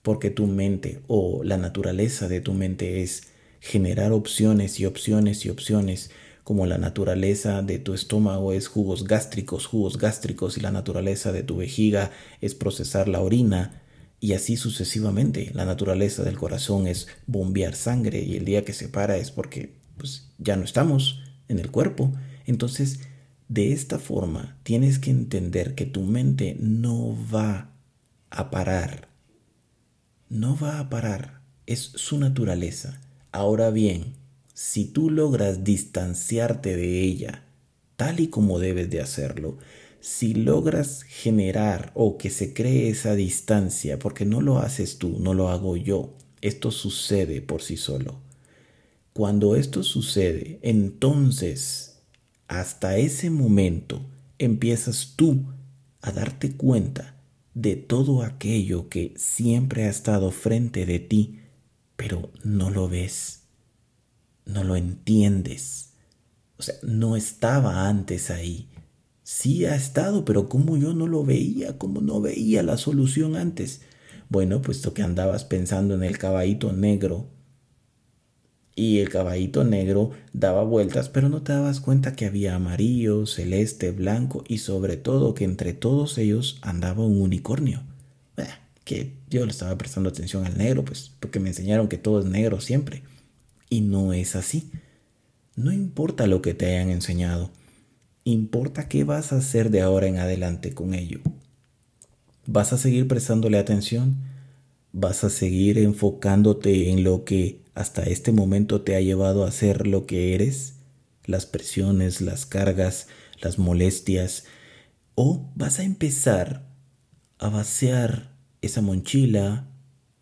porque tu mente o la naturaleza de tu mente es generar opciones y opciones y opciones, como la naturaleza de tu estómago es jugos gástricos, jugos gástricos, y la naturaleza de tu vejiga es procesar la orina, y así sucesivamente. La naturaleza del corazón es bombear sangre y el día que se para es porque pues, ya no estamos en el cuerpo. Entonces, de esta forma, tienes que entender que tu mente no va a parar. No va a parar. Es su naturaleza. Ahora bien, si tú logras distanciarte de ella, tal y como debes de hacerlo, si logras generar o que se cree esa distancia, porque no lo haces tú, no lo hago yo, esto sucede por sí solo. Cuando esto sucede, entonces, hasta ese momento, empiezas tú a darte cuenta de todo aquello que siempre ha estado frente de ti, pero no lo ves, no lo entiendes. O sea, no estaba antes ahí Sí ha estado, pero como yo no lo veía, como no veía la solución antes. Bueno, puesto que andabas pensando en el caballito negro y el caballito negro daba vueltas, pero no te dabas cuenta que había amarillo, celeste, blanco y sobre todo que entre todos ellos andaba un unicornio. que yo le estaba prestando atención al negro, pues porque me enseñaron que todo es negro siempre. Y no es así. No importa lo que te hayan enseñado, importa qué vas a hacer de ahora en adelante con ello. ¿Vas a seguir prestándole atención? ¿Vas a seguir enfocándote en lo que hasta este momento te ha llevado a ser lo que eres? Las presiones, las cargas, las molestias. ¿O vas a empezar a vaciar esa mochila,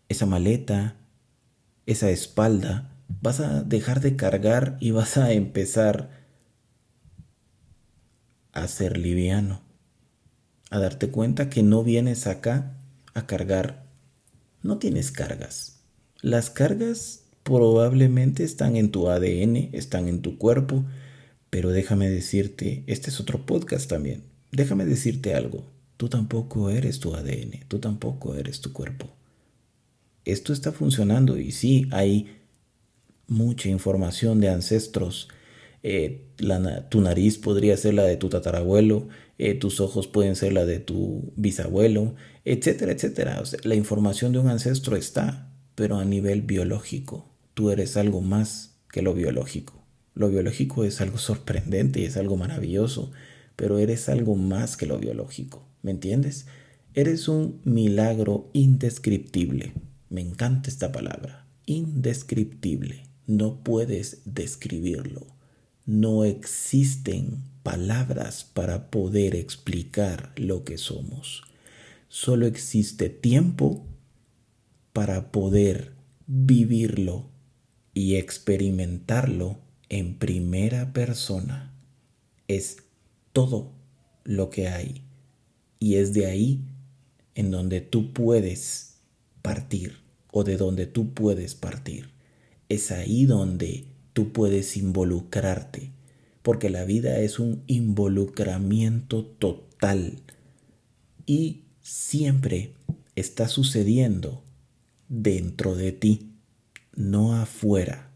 esa maleta, esa espalda vas a dejar de cargar y vas a empezar a ser liviano, a darte cuenta que no vienes acá a cargar, no tienes cargas. Las cargas probablemente están en tu ADN, están en tu cuerpo, pero déjame decirte, este es otro podcast también, déjame decirte algo, tú tampoco eres tu ADN, tú tampoco eres tu cuerpo. Esto está funcionando y sí, hay mucha información de ancestros. Eh, tu nariz podría ser la de tu tatarabuelo, eh, tus ojos pueden ser la de tu bisabuelo, etcétera, etcétera. la información de un ancestro está, pero a nivel biológico. Tú eres algo más que lo biológico. Lo biológico es algo sorprendente y es algo maravilloso, pero eres algo más que lo biológico. ¿Me entiendes? Eres un milagro indescriptible. Me encanta esta palabra. Indescriptible no puedes describirlo. No existen palabras para poder explicar lo que somos. Solo existe tiempo para poder vivirlo y experimentarlo en primera persona. Es todo lo que hay. Y es de ahí en donde tú puedes partir o de donde tú puedes partir es ahí donde tú puedes involucrarte, porque la vida es un involucramiento total y siempre está sucediendo dentro de ti, no afuera.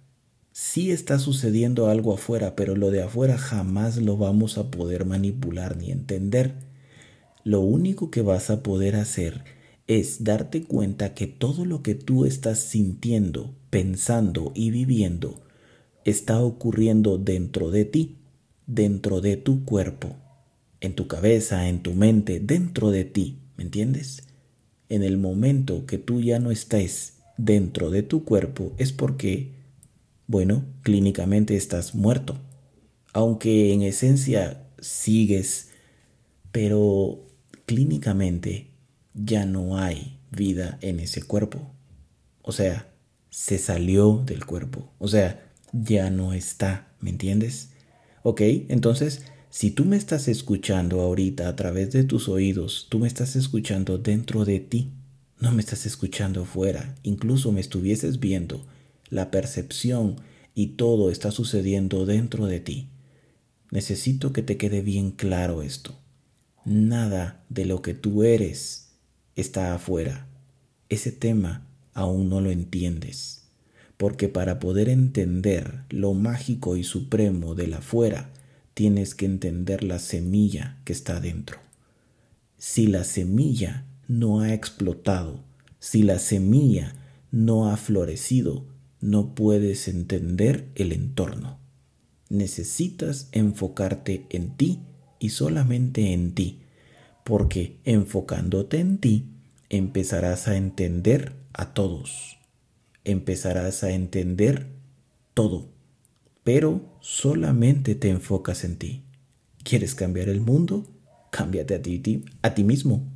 Sí está sucediendo algo afuera, pero lo de afuera jamás lo vamos a poder manipular ni entender. Lo único que vas a poder hacer es darte cuenta que todo lo que tú estás sintiendo, pensando y viviendo está ocurriendo dentro de ti, dentro de tu cuerpo, en tu cabeza, en tu mente, dentro de ti, ¿me entiendes? En el momento que tú ya no estés dentro de tu cuerpo es porque, bueno, clínicamente estás muerto, aunque en esencia sigues, pero clínicamente ya no hay vida en ese cuerpo. O sea, se salió del cuerpo. O sea, ya no está. ¿Me entiendes? Ok, entonces, si tú me estás escuchando ahorita a través de tus oídos, tú me estás escuchando dentro de ti. No me estás escuchando fuera. Incluso me estuvieses viendo. La percepción y todo está sucediendo dentro de ti. Necesito que te quede bien claro esto. Nada de lo que tú eres está afuera. Ese tema aún no lo entiendes, porque para poder entender lo mágico y supremo del afuera, tienes que entender la semilla que está dentro. Si la semilla no ha explotado, si la semilla no ha florecido, no puedes entender el entorno. Necesitas enfocarte en ti y solamente en ti porque enfocándote en ti, empezarás a entender a todos, empezarás a entender todo, pero solamente te enfocas en ti. ¿Quieres cambiar el mundo? Cámbiate a ti, a ti mismo.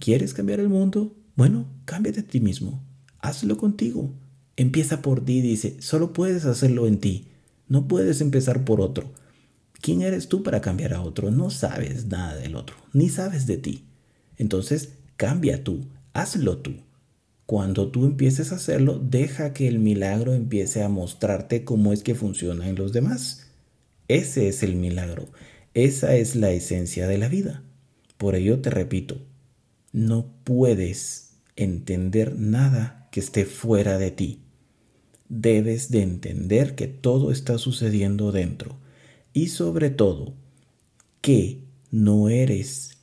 ¿Quieres cambiar el mundo? Bueno, cámbiate a ti mismo. Hazlo contigo. Empieza por ti, dice, solo puedes hacerlo en ti. No puedes empezar por otro. ¿Quién eres tú para cambiar a otro? No sabes nada del otro, ni sabes de ti. Entonces, cambia tú, hazlo tú. Cuando tú empieces a hacerlo, deja que el milagro empiece a mostrarte cómo es que funciona en los demás. Ese es el milagro, esa es la esencia de la vida. Por ello te repito, no puedes entender nada que esté fuera de ti. Debes de entender que todo está sucediendo dentro y sobre todo que no eres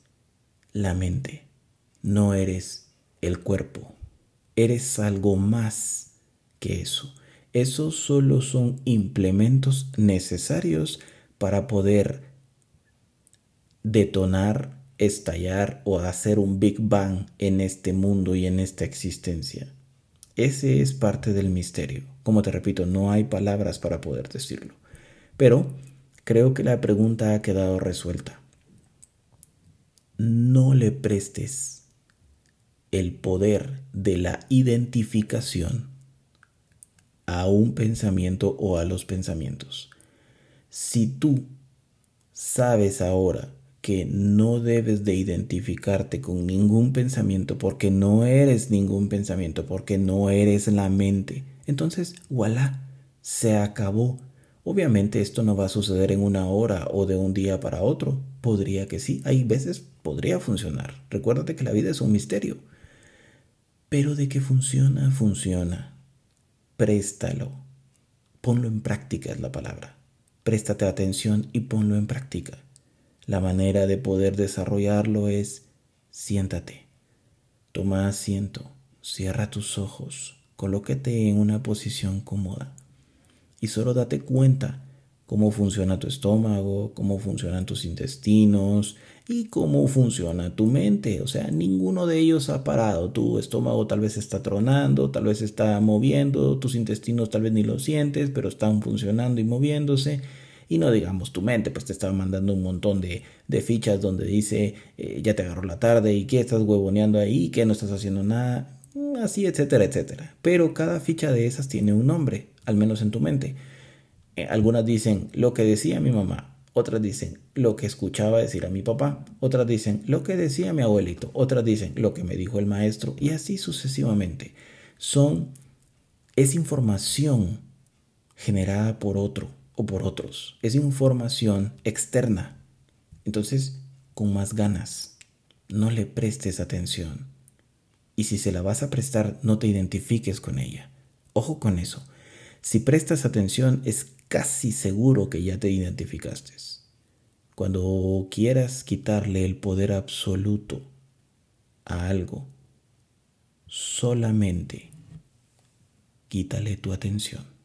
la mente, no eres el cuerpo. Eres algo más que eso. Esos solo son implementos necesarios para poder detonar, estallar o hacer un Big Bang en este mundo y en esta existencia. Ese es parte del misterio. Como te repito, no hay palabras para poder decirlo. Pero creo que la pregunta ha quedado resuelta. No le prestes el poder de la identificación a un pensamiento o a los pensamientos. Si tú sabes ahora que no debes de identificarte con ningún pensamiento porque no eres ningún pensamiento, porque no eres la mente, entonces, voilà, se acabó. Obviamente esto no va a suceder en una hora o de un día para otro. Podría que sí, hay veces podría funcionar. Recuérdate que la vida es un misterio. Pero de que funciona, funciona. Préstalo. Ponlo en práctica es la palabra. Préstate atención y ponlo en práctica. La manera de poder desarrollarlo es siéntate. Toma asiento, cierra tus ojos, colóquete en una posición cómoda y solo date cuenta cómo funciona tu estómago, cómo funcionan tus intestinos y cómo funciona tu mente. O sea, ninguno de ellos ha parado. Tu estómago tal vez está tronando, tal vez está moviendo, tus intestinos tal vez ni lo sientes, pero están funcionando y moviéndose. Y no digamos tu mente, pues te está mandando un montón de, fichas donde dice, eh, ya te agarró la tarde y que estás huevoneando ahí, que no estás haciendo nada, así, etcétera, etcétera. Pero cada ficha de esas tiene un nombre, al menos en tu mente. Eh, algunas dicen lo que decía mi mamá, otras dicen lo que escuchaba decir a mi papá, otras dicen lo que decía mi abuelito, otras dicen lo que me dijo el maestro y así sucesivamente. Son es información generada por otro o por otros, es información externa. Entonces, con más ganas, no le prestes atención. Y si se la vas a prestar, no te identifiques con ella. Ojo con eso. Si prestas atención, es casi seguro que ya te identificaste. Cuando quieras quitarle el poder absoluto a algo, solamente quítale tu atención.